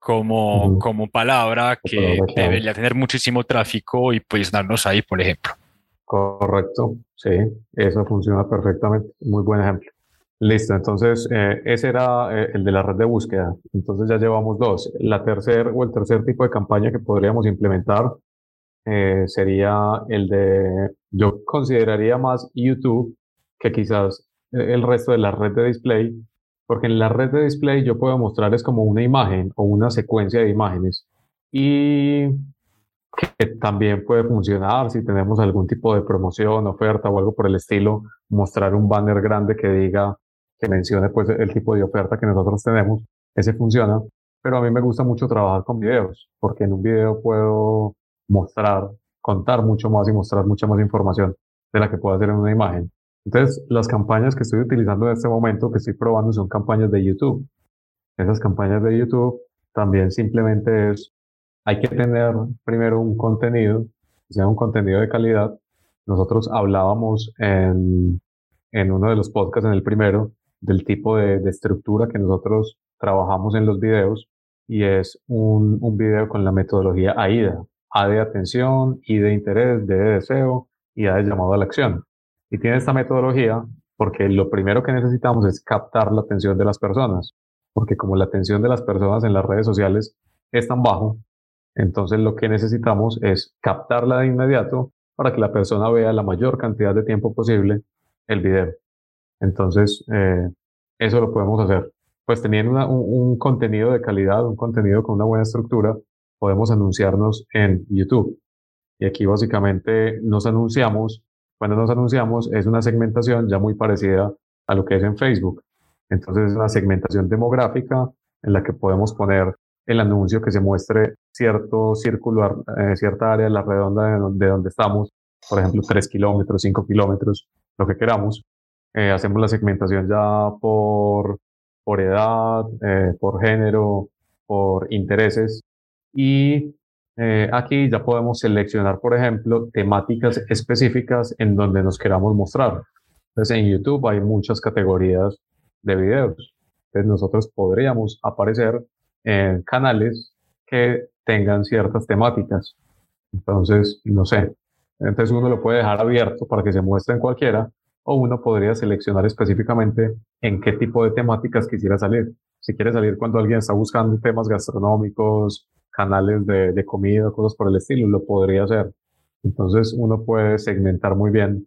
como, como palabra que debería tener muchísimo tráfico y posicionarnos ahí, por ejemplo. Correcto. Sí, eso funciona perfectamente. Muy buen ejemplo. Listo. Entonces, eh, ese era eh, el de la red de búsqueda. Entonces ya llevamos dos. La tercer o el tercer tipo de campaña que podríamos implementar eh, sería el de, yo consideraría más YouTube que quizás el resto de la red de display, porque en la red de display yo puedo mostrarles como una imagen o una secuencia de imágenes y que también puede funcionar si tenemos algún tipo de promoción, oferta o algo por el estilo, mostrar un banner grande que diga, que mencione pues el tipo de oferta que nosotros tenemos, ese funciona, pero a mí me gusta mucho trabajar con videos, porque en un video puedo mostrar, contar mucho más y mostrar mucha más información de la que puedo hacer en una imagen. Entonces, las campañas que estoy utilizando en este momento, que estoy probando, son campañas de YouTube. Esas campañas de YouTube también simplemente es hay que tener primero un contenido, sea un contenido de calidad. Nosotros hablábamos en, en uno de los podcasts, en el primero, del tipo de, de, estructura que nosotros trabajamos en los videos y es un, un video con la metodología AIDA. A de atención, I de interés, de deseo y A de llamado a la acción. Y tiene esta metodología porque lo primero que necesitamos es captar la atención de las personas. Porque como la atención de las personas en las redes sociales es tan bajo, entonces lo que necesitamos es captarla de inmediato para que la persona vea la mayor cantidad de tiempo posible el video. Entonces, eh, eso lo podemos hacer. Pues teniendo un, contenido de calidad, un contenido con una buena estructura, podemos anunciarnos en YouTube. Y aquí básicamente nos anunciamos. Cuando nos anunciamos es una segmentación ya muy parecida a lo que es en Facebook. Entonces es una segmentación demográfica en la que podemos poner el anuncio que se muestre cierto círculo, eh, cierta área de la redonda de, donde estamos, por ejemplo, 3 kilómetros, 5 kilómetros, lo que queramos. Eh, hacemos la segmentación ya por, por edad, eh, por género, por intereses y aquí ya podemos seleccionar, por ejemplo, temáticas específicas en donde nos queramos mostrar. Entonces en YouTube hay muchas categorías de videos. Entonces nosotros podríamos aparecer en canales que tengan ciertas temáticas. Entonces, no sé. Entonces uno lo puede dejar abierto para que se muestre en cualquiera o uno podría seleccionar específicamente en qué tipo de temáticas quisiera salir. Si quiere salir cuando alguien está buscando temas gastronómicos, canales de, de comida, cosas por el estilo, lo podría hacer. Entonces uno puede segmentar muy bien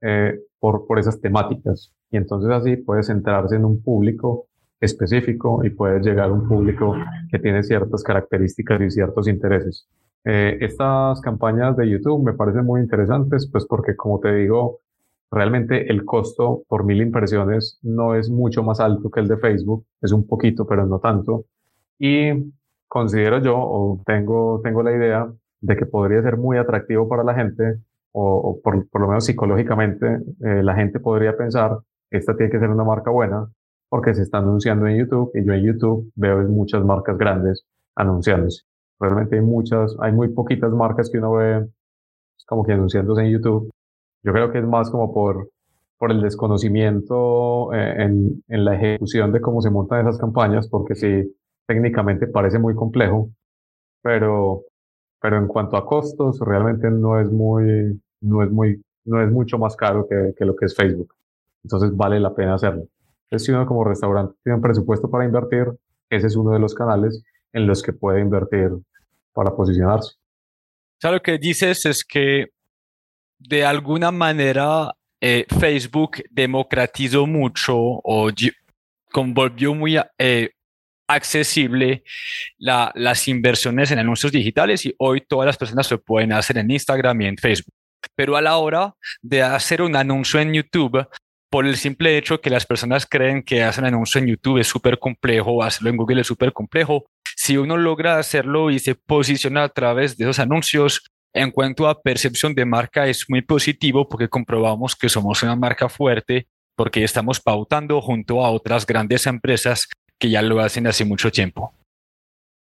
eh, por, por esas temáticas y entonces así puede centrarse en un público específico y puede llegar a un público que tiene ciertas características y ciertos intereses. Eh, estas campañas de YouTube me parecen muy interesantes, pues porque como te digo, realmente el costo por mil impresiones no es mucho más alto que el de Facebook, es un poquito, pero no tanto. Y considero yo, o tengo, tengo la idea de que podría ser muy atractivo para la gente, o, por, por, lo menos psicológicamente, eh, la gente podría pensar, esta tiene que ser una marca buena, porque se está anunciando en YouTube y yo en YouTube veo muchas marcas grandes anunciándose. Realmente hay muchas, hay muy poquitas marcas que uno ve como que anunciándose en YouTube. Yo creo que es más como por, por el desconocimiento eh, en, en la ejecución de cómo se montan esas campañas, porque sí, técnicamente parece muy complejo, pero, pero en cuanto a costos, realmente no es muy, no es muy, no es mucho más caro que, que lo que es Facebook. Entonces vale la pena hacerlo. Entonces, si uno como restaurante tiene un presupuesto para invertir, ese es uno de los canales en los que puede invertir para posicionarse. O sea, lo que dices es que de alguna manera eh, Facebook democratizó mucho o convolvió muy eh, accesible la, las inversiones en anuncios digitales y hoy todas las personas se pueden hacer en Instagram y en Facebook. Pero a la hora de hacer un anuncio en YouTube, por el simple hecho que las personas creen que hacer un anuncio en YouTube es súper complejo hacerlo en Google es súper complejo. Si uno logra hacerlo y se posiciona a través de esos anuncios, en cuanto a percepción de marca es muy positivo porque comprobamos que somos una marca fuerte porque estamos pautando junto a otras grandes empresas que ya lo hacen hace mucho tiempo.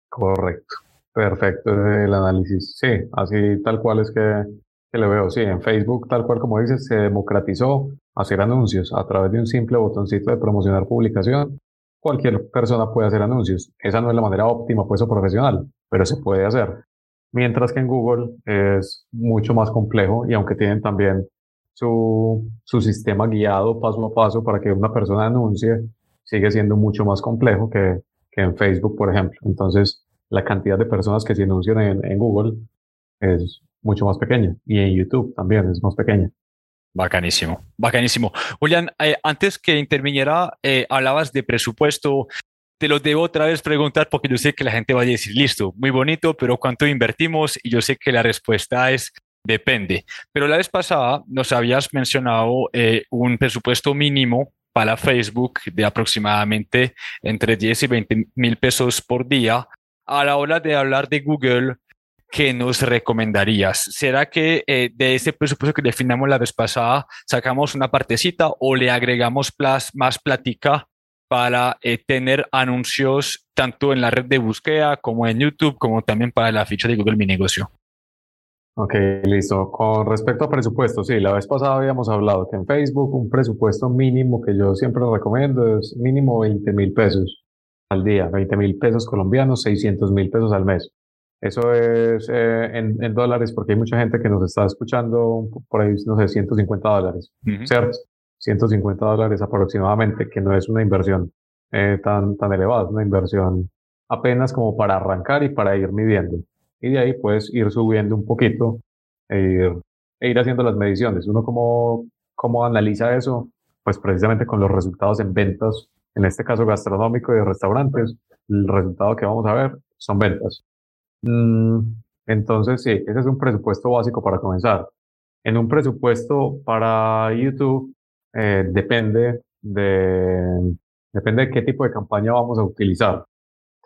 Correcto, perfecto el análisis. Sí, así tal cual es que, que le veo. Sí, en Facebook, tal cual como dices, se democratizó hacer anuncios a través de un simple botoncito de promocionar publicación. Cualquier persona puede hacer anuncios. Esa no es la manera óptima, pues, o profesional, pero se puede hacer. Mientras que en Google es mucho más complejo y aunque tienen también su, su sistema guiado paso a paso para que una persona anuncie, sigue siendo mucho más complejo que, que en Facebook, por ejemplo. Entonces, la cantidad de personas que se anuncian en, en Google es mucho más pequeña y en YouTube también es más pequeña. Bacanísimo, bacanísimo. Julián, eh, antes que interviniera, eh, hablabas de presupuesto. Te lo debo otra vez preguntar porque yo sé que la gente va a decir, listo, muy bonito, pero ¿cuánto invertimos? Y yo sé que la respuesta es depende. Pero la vez pasada nos habías mencionado eh, un presupuesto mínimo para Facebook de aproximadamente entre 10 y 20 mil pesos por día. A la hora de hablar de Google, ¿qué nos recomendarías? ¿Será que eh, de ese presupuesto que definamos la vez pasada sacamos una partecita o le agregamos más plática para eh, tener anuncios tanto en la red de búsqueda como en YouTube, como también para la ficha de Google Mi Negocio? Ok, listo. Con respecto a presupuesto, sí, la vez pasada habíamos hablado que en Facebook un presupuesto mínimo que yo siempre recomiendo es mínimo 20 mil pesos al día, 20 mil pesos colombianos, 600 mil pesos al mes. Eso es eh, en, dólares porque hay mucha gente que nos está escuchando por ahí, no sé, 150 dólares, ¿cierto? 150 dólares aproximadamente, que no es una inversión eh, tan, tan elevada, es una inversión apenas como para arrancar y para ir midiendo. Y de ahí puedes ir subiendo un poquito e ir, e ir haciendo las mediciones. Uno como, cómo analiza eso, pues precisamente con los resultados en ventas, en este caso gastronómico y de restaurantes, el resultado que vamos a ver son ventas. Mm, entonces, sí, ese es un presupuesto básico para comenzar. En un presupuesto para YouTube, eh, depende de, depende de qué tipo de campaña vamos a utilizar.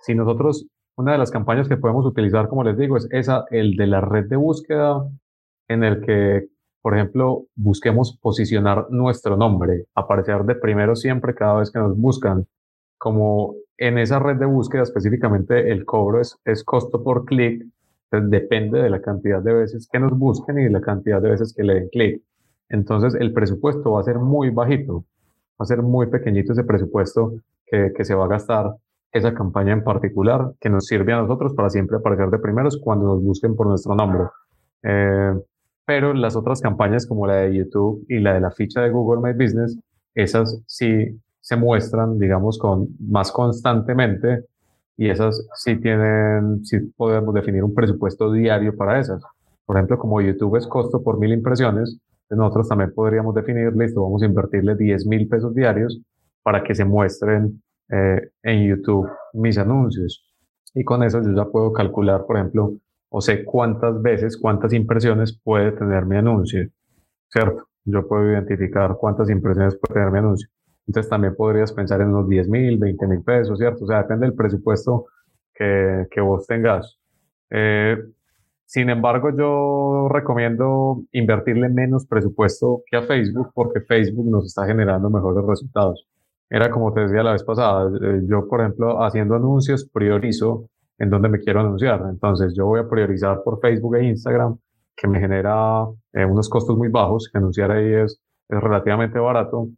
Si nosotros, una de las campañas que podemos utilizar, como les digo, es esa, el de la red de búsqueda, en el que, por ejemplo, busquemos posicionar nuestro nombre, aparecer de primero siempre cada vez que nos buscan, como en esa red de búsqueda específicamente el cobro es, es costo por clic, depende de la cantidad de veces que nos busquen y la cantidad de veces que le den clic. Entonces el presupuesto va a ser muy bajito, va a ser muy pequeñito ese presupuesto que, que se va a gastar esa campaña en particular que nos sirve a nosotros para siempre aparecer de primeros cuando nos busquen por nuestro nombre. Eh, pero las otras campañas como la de YouTube y la de la ficha de Google My Business, esas sí se muestran, digamos, con más constantemente y esas sí tienen, sí podemos definir un presupuesto diario para esas. Por ejemplo, como YouTube es costo por mil impresiones, pues nosotros también podríamos definir, listo, vamos a invertirle 10 mil pesos diarios para que se muestren eh, en YouTube mis anuncios. Y con eso yo ya puedo calcular, por ejemplo, o sé cuántas veces, cuántas impresiones puede tener mi anuncio, ¿cierto? Yo puedo identificar cuántas impresiones puede tener mi anuncio. Entonces también podrías pensar en unos 10 mil, 20 mil pesos, ¿cierto? O sea, depende del presupuesto que, que vos tengas. Eh, sin embargo, yo recomiendo invertirle menos presupuesto que a Facebook porque Facebook nos está generando mejores resultados. Era como te decía la vez pasada, eh, yo por ejemplo haciendo anuncios priorizo en dónde me quiero anunciar. Entonces yo voy a priorizar por Facebook e Instagram que me genera eh, unos costos muy bajos, anunciar ahí es, es relativamente barato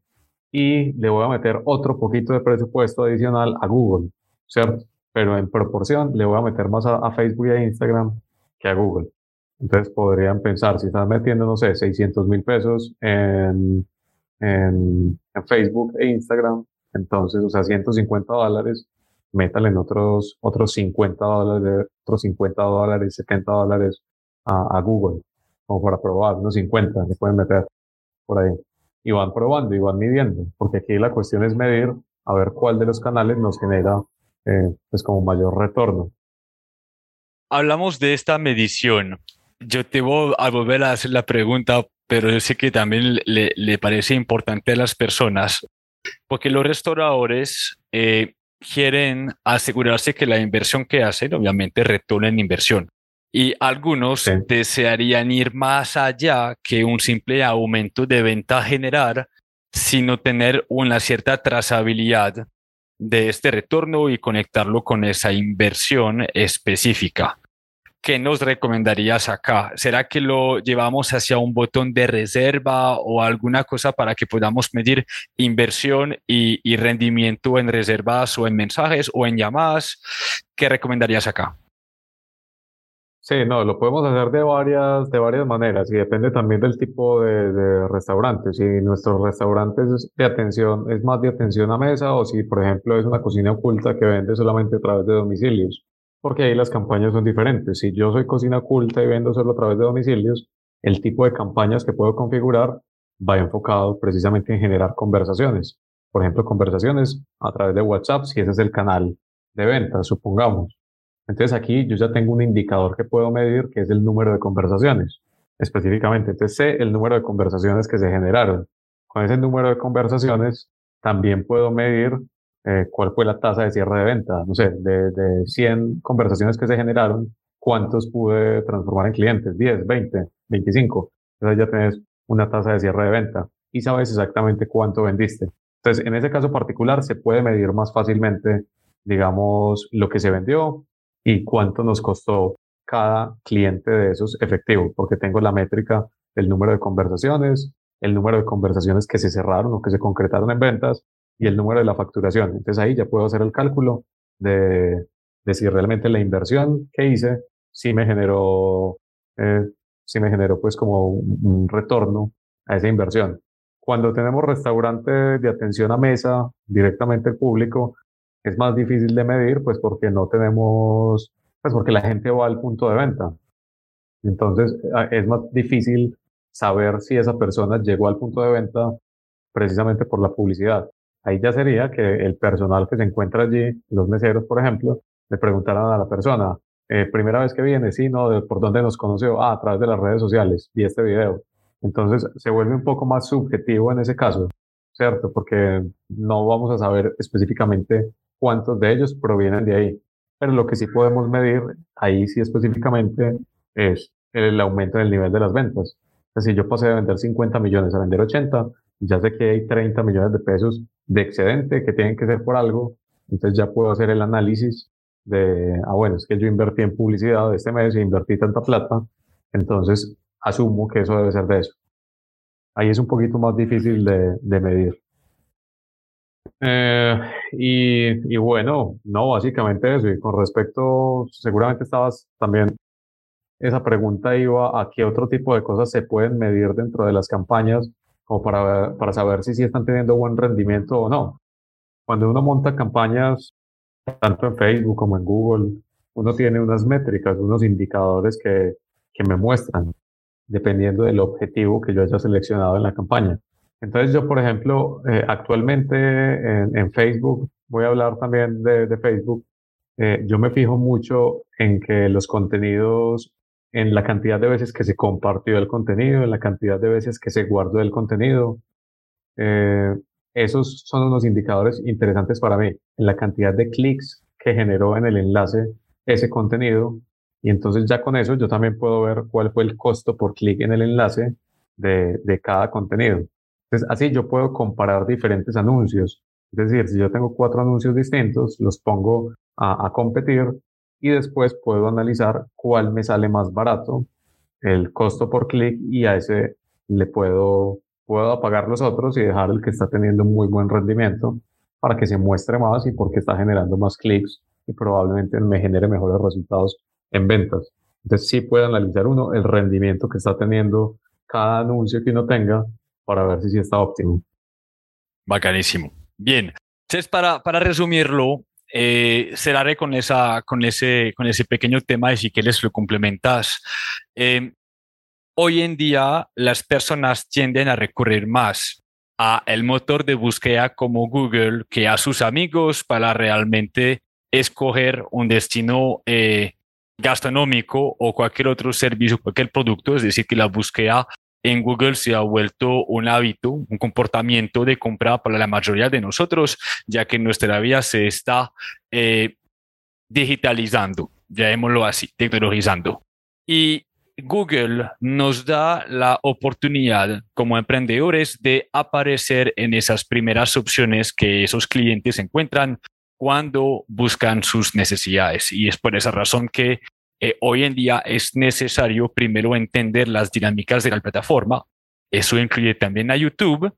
y le voy a meter otro poquito de presupuesto adicional a Google, ¿cierto? Pero en proporción le voy a meter más a, Facebook y a Instagram que a Google. Entonces podrían pensar, si están metiendo, no sé, 600 mil pesos en, en, en, Facebook e Instagram, entonces, o sea, 150 dólares, métale en otros, otros 50 dólares, otros 50 dólares, 70 dólares a, a Google, como para probar, unos 50 se pueden meter por ahí y van probando y van midiendo, porque aquí la cuestión es medir a ver cuál de los canales nos genera eh, pues como mayor retorno. Hablamos de esta medición. Yo te voy a volver a hacer la pregunta, pero yo sé que también le, le parece importante a las personas, porque los restauradores eh, quieren asegurarse que la inversión que hacen, obviamente, retorne en inversión y algunos desearían ir más allá que un simple aumento de venta general, sino tener una cierta trazabilidad de este retorno y conectarlo con esa inversión específica. ¿Qué nos recomendarías acá? ¿Será que lo llevamos hacia un botón de reserva o alguna cosa para que podamos medir inversión y, rendimiento en reservas o en mensajes o en llamadas? ¿Qué recomendarías acá? Sí, no, lo podemos hacer de varias, de varias maneras y depende también del tipo de, de restaurante. Si nuestro restaurante es de atención, es más de atención a mesa o si, por ejemplo, es una cocina oculta que vende solamente a través de domicilios, porque ahí las campañas son diferentes. Si yo soy cocina oculta y vendo solo a través de domicilios, el tipo de campañas que puedo configurar va enfocado precisamente en generar conversaciones. Por ejemplo, conversaciones a través de WhatsApp, si ese es el canal de venta, supongamos. Entonces aquí yo ya tengo un indicador que puedo medir, que es el número de conversaciones específicamente. Entonces sé el número de conversaciones que se generaron. Con ese número de conversaciones también puedo medir eh, cuál fue la tasa de cierre de venta. No sé, de, de 100 conversaciones que se generaron, cuántos pude transformar en clientes, 10, 20, 25. Entonces ya tienes una tasa de cierre de venta y sabes exactamente cuánto vendiste. Entonces, en ese caso particular se puede medir más fácilmente, digamos, lo que se vendió y cuánto nos costó cada cliente de esos efectivos, porque tengo la métrica del número de conversaciones, el número de conversaciones que se cerraron o que se concretaron en ventas y el número de la facturación. Entonces ahí ya puedo hacer el cálculo de, de si realmente la inversión que hice sí me generó, eh, me generó pues como un, retorno a esa inversión. Cuando tenemos restaurantes de atención a mesa directamente al público, es más difícil de medir, pues porque no tenemos, pues porque la gente va al punto de venta. Entonces es más difícil saber si esa persona llegó al punto de venta precisamente por la publicidad. Ahí ya sería que el personal que se encuentra allí, los meseros, por ejemplo, le preguntaran a la persona, eh, primera vez que viene, sí, ¿no? ¿Por dónde nos conoció? Ah, a través de las redes sociales, y este video. Entonces se vuelve un poco más subjetivo en ese caso, ¿cierto? Porque no vamos a saber específicamente cuántos de ellos provienen de ahí. Pero lo que sí podemos medir ahí sí específicamente es el aumento del nivel de las ventas. si yo pasé de vender 50 millones a vender 80, ya sé que hay 30 millones de pesos de excedente que tienen que ser por algo, entonces ya puedo hacer el análisis de, ah, bueno, es que yo invertí en publicidad este mes y invertí tanta plata, entonces asumo que eso debe ser de eso. Ahí es un poquito más difícil de, de medir. Eh, y, y, bueno, no, básicamente eso. Y con respecto, seguramente estabas también, esa pregunta iba a qué otro tipo de cosas se pueden medir dentro de las campañas o para, para saber si sí están teniendo buen rendimiento o no. Cuando uno monta campañas, tanto en Facebook como en Google, uno tiene unas métricas, unos indicadores que, que me muestran, dependiendo del objetivo que yo haya seleccionado en la campaña. Entonces yo, por ejemplo, eh, actualmente en, en, Facebook, voy a hablar también de, de Facebook, eh, yo me fijo mucho en que los contenidos en la cantidad de veces que se compartió el contenido, en la cantidad de veces que se guardó el contenido. Eh, esos son unos indicadores interesantes para mí, en la cantidad de clics que generó en el enlace ese contenido. Y entonces ya con eso yo también puedo ver cuál fue el costo por clic en el enlace de, de cada contenido. Entonces así yo puedo comparar diferentes anuncios. Es decir, si yo tengo cuatro anuncios distintos, los pongo a, a competir y después puedo analizar cuál me sale más barato, el costo por clic y a ese le puedo, puedo apagar los otros y dejar el que está teniendo muy buen rendimiento para que se muestre más y porque está generando más clics y probablemente me genere mejores resultados en ventas. Entonces sí puede analizar uno el rendimiento que está teniendo cada anuncio que uno tenga para ver si sí está óptimo. Bacanísimo. Bien. Entonces, para, para resumirlo, eh, cerraré con, esa, con, ese, con ese pequeño tema y si quieres lo complementas. Eh, hoy en día las personas tienden a recurrir más a el motor de búsqueda como Google que a sus amigos para realmente escoger un destino eh, gastronómico o cualquier otro servicio, cualquier producto, es decir, que la búsqueda en Google se ha vuelto un hábito, un comportamiento de compra para la mayoría de nosotros, ya que nuestra vida se está eh, digitalizando, llamémoslo así, tecnologizando. Y Google nos da la oportunidad como emprendedores de aparecer en esas primeras opciones que esos clientes encuentran cuando buscan sus necesidades. Y es por esa razón que eh, hoy en día es necesario primero entender las dinámicas de la plataforma. Eso incluye también a YouTube,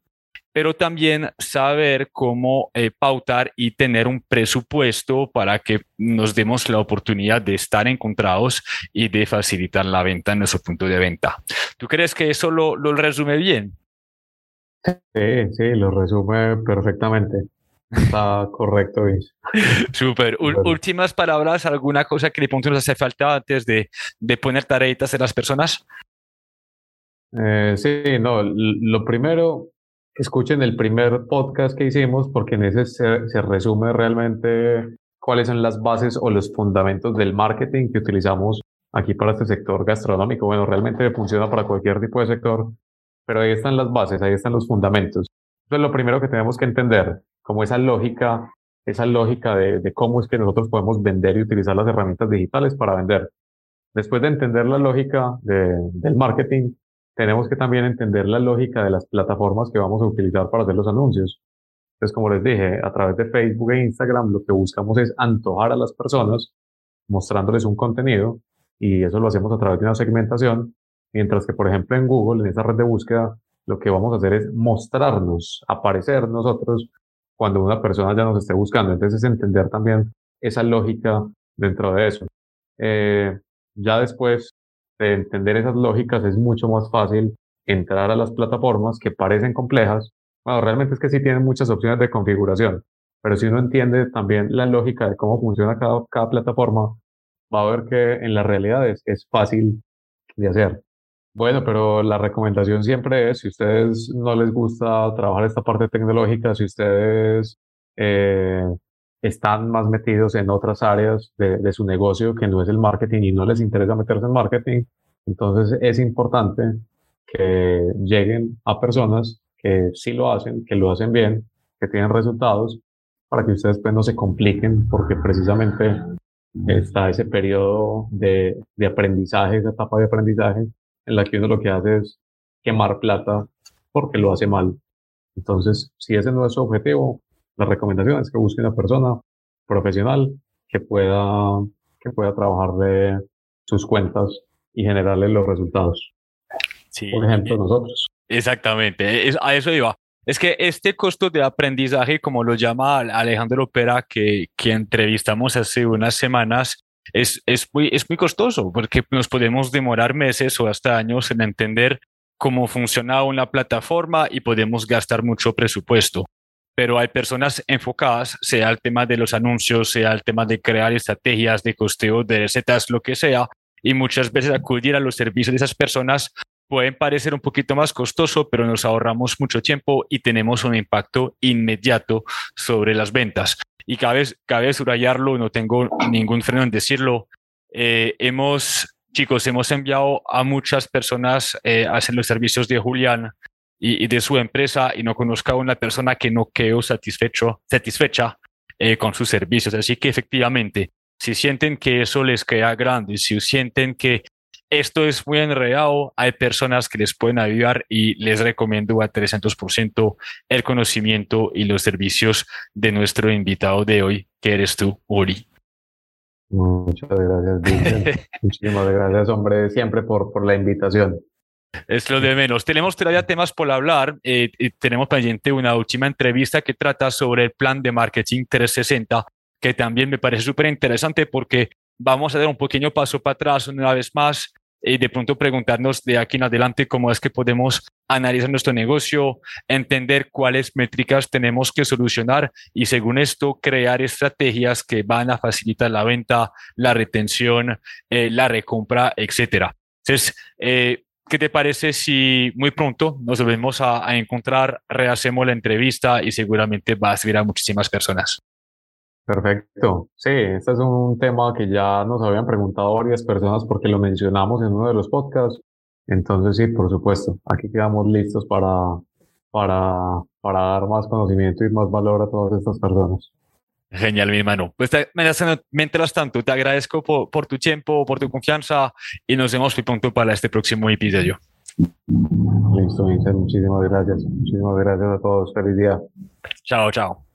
pero también saber cómo eh, pautar y tener un presupuesto para que nos demos la oportunidad de estar encontrados y de facilitar la venta en nuestro punto de venta. ¿Tú crees que eso lo, lo resume bien? Sí, sí, lo resume perfectamente. Está correcto. Súper. Últimas palabras, ¿alguna cosa que pronto nos hace falta antes de, de poner tareitas en las personas? Eh, sí, no, lo primero, escuchen el primer podcast que hicimos porque en ese se, se resume realmente cuáles son las bases o los fundamentos del marketing que utilizamos aquí para este sector gastronómico. Bueno, realmente funciona para cualquier tipo de sector, pero ahí están las bases, ahí están los fundamentos. Entonces, lo primero que tenemos que entender, como esa lógica, esa lógica de, de cómo es que nosotros podemos vender y utilizar las herramientas digitales para vender. Después de entender la lógica de, del marketing, tenemos que también entender la lógica de las plataformas que vamos a utilizar para hacer los anuncios. Entonces, como les dije, a través de Facebook e Instagram lo que buscamos es antojar a las personas mostrándoles un contenido y eso lo hacemos a través de una segmentación, mientras que, por ejemplo, en Google, en esa red de búsqueda, lo que vamos a hacer es mostrarnos, aparecer nosotros cuando una persona ya nos esté buscando. Entonces, es entender también esa lógica dentro de eso. Eh, ya después de entender esas lógicas, es mucho más fácil entrar a las plataformas que parecen complejas. Bueno, realmente es que sí tienen muchas opciones de configuración, pero si uno entiende también la lógica de cómo funciona cada, cada plataforma, va a ver que en la realidad es, es fácil de hacer. Bueno, pero la recomendación siempre es, si ustedes no les gusta trabajar esta parte tecnológica, si ustedes eh, están más metidos en otras áreas de, su negocio que no es el marketing y no les interesa meterse en marketing, entonces es importante que lleguen a personas que sí lo hacen, que lo hacen bien, que tienen resultados, para que ustedes pues no se compliquen, porque precisamente está ese periodo de, de aprendizaje, esa etapa de aprendizaje, en la que uno lo que hace es quemar plata porque lo hace mal. Entonces, si ese no es su objetivo, la recomendación es que busque una persona profesional que pueda, que pueda trabajar de sus cuentas y generarle los resultados. Por ejemplo, nosotros. Exactamente, a eso iba. Es que este costo de aprendizaje, como lo llama Alejandro Opera, que, que entrevistamos hace unas semanas, es, es, muy, es muy costoso porque nos podemos demorar meses o hasta años en entender cómo funciona una plataforma y podemos gastar mucho presupuesto. Pero hay personas enfocadas, sea el tema de los anuncios, sea el tema de crear estrategias de costeo, de recetas, lo que sea, y muchas veces acudir a los servicios de esas personas pueden parecer un poquito más costoso, pero nos ahorramos mucho tiempo y tenemos un impacto inmediato sobre las ventas. Y cabe, cabe subrayarlo, no tengo ningún freno en decirlo, eh, hemos, chicos, hemos enviado a muchas personas eh, a hacer los servicios de Julián y, de su empresa y no conozco a una persona que no quedó satisfecho, satisfecha eh, con sus servicios. Así que efectivamente, si sienten que eso les queda grande, si sienten que esto es muy enredado. Hay personas que les pueden ayudar y les recomiendo a 300% el conocimiento y los servicios de nuestro invitado de hoy, que eres tú, Uri. Muchas gracias. Muchísimas gracias, hombre, siempre por, por la invitación. Es lo de menos. Tenemos todavía temas por hablar. Eh, tenemos pendiente una última entrevista que trata sobre el plan de marketing 360, que también me parece súper interesante porque vamos a dar un pequeño paso para atrás una vez más y de pronto preguntarnos de aquí en adelante cómo es que podemos analizar nuestro negocio, entender cuáles métricas tenemos que solucionar y según esto crear estrategias que van a facilitar la venta, la retención, eh, la recompra, etcétera. Entonces, eh, ¿qué te parece si muy pronto nos volvemos a encontrar, rehacemos la entrevista y seguramente va a servir a muchísimas personas? Perfecto. Sí, este es un tema que ya nos habían preguntado varias personas porque lo mencionamos en uno de los podcasts. Entonces, sí, por supuesto, aquí quedamos listos para, para, para dar más conocimiento y más valor a todas estas personas. Genial, mi hermano. Pues mientras tanto, te agradezco por, por, tu tiempo, por tu confianza y nos vemos muy pronto para este próximo episodio. Listo, Vincent. Muchísimas gracias. Muchísimas gracias a todos. Feliz día. Chao, chao.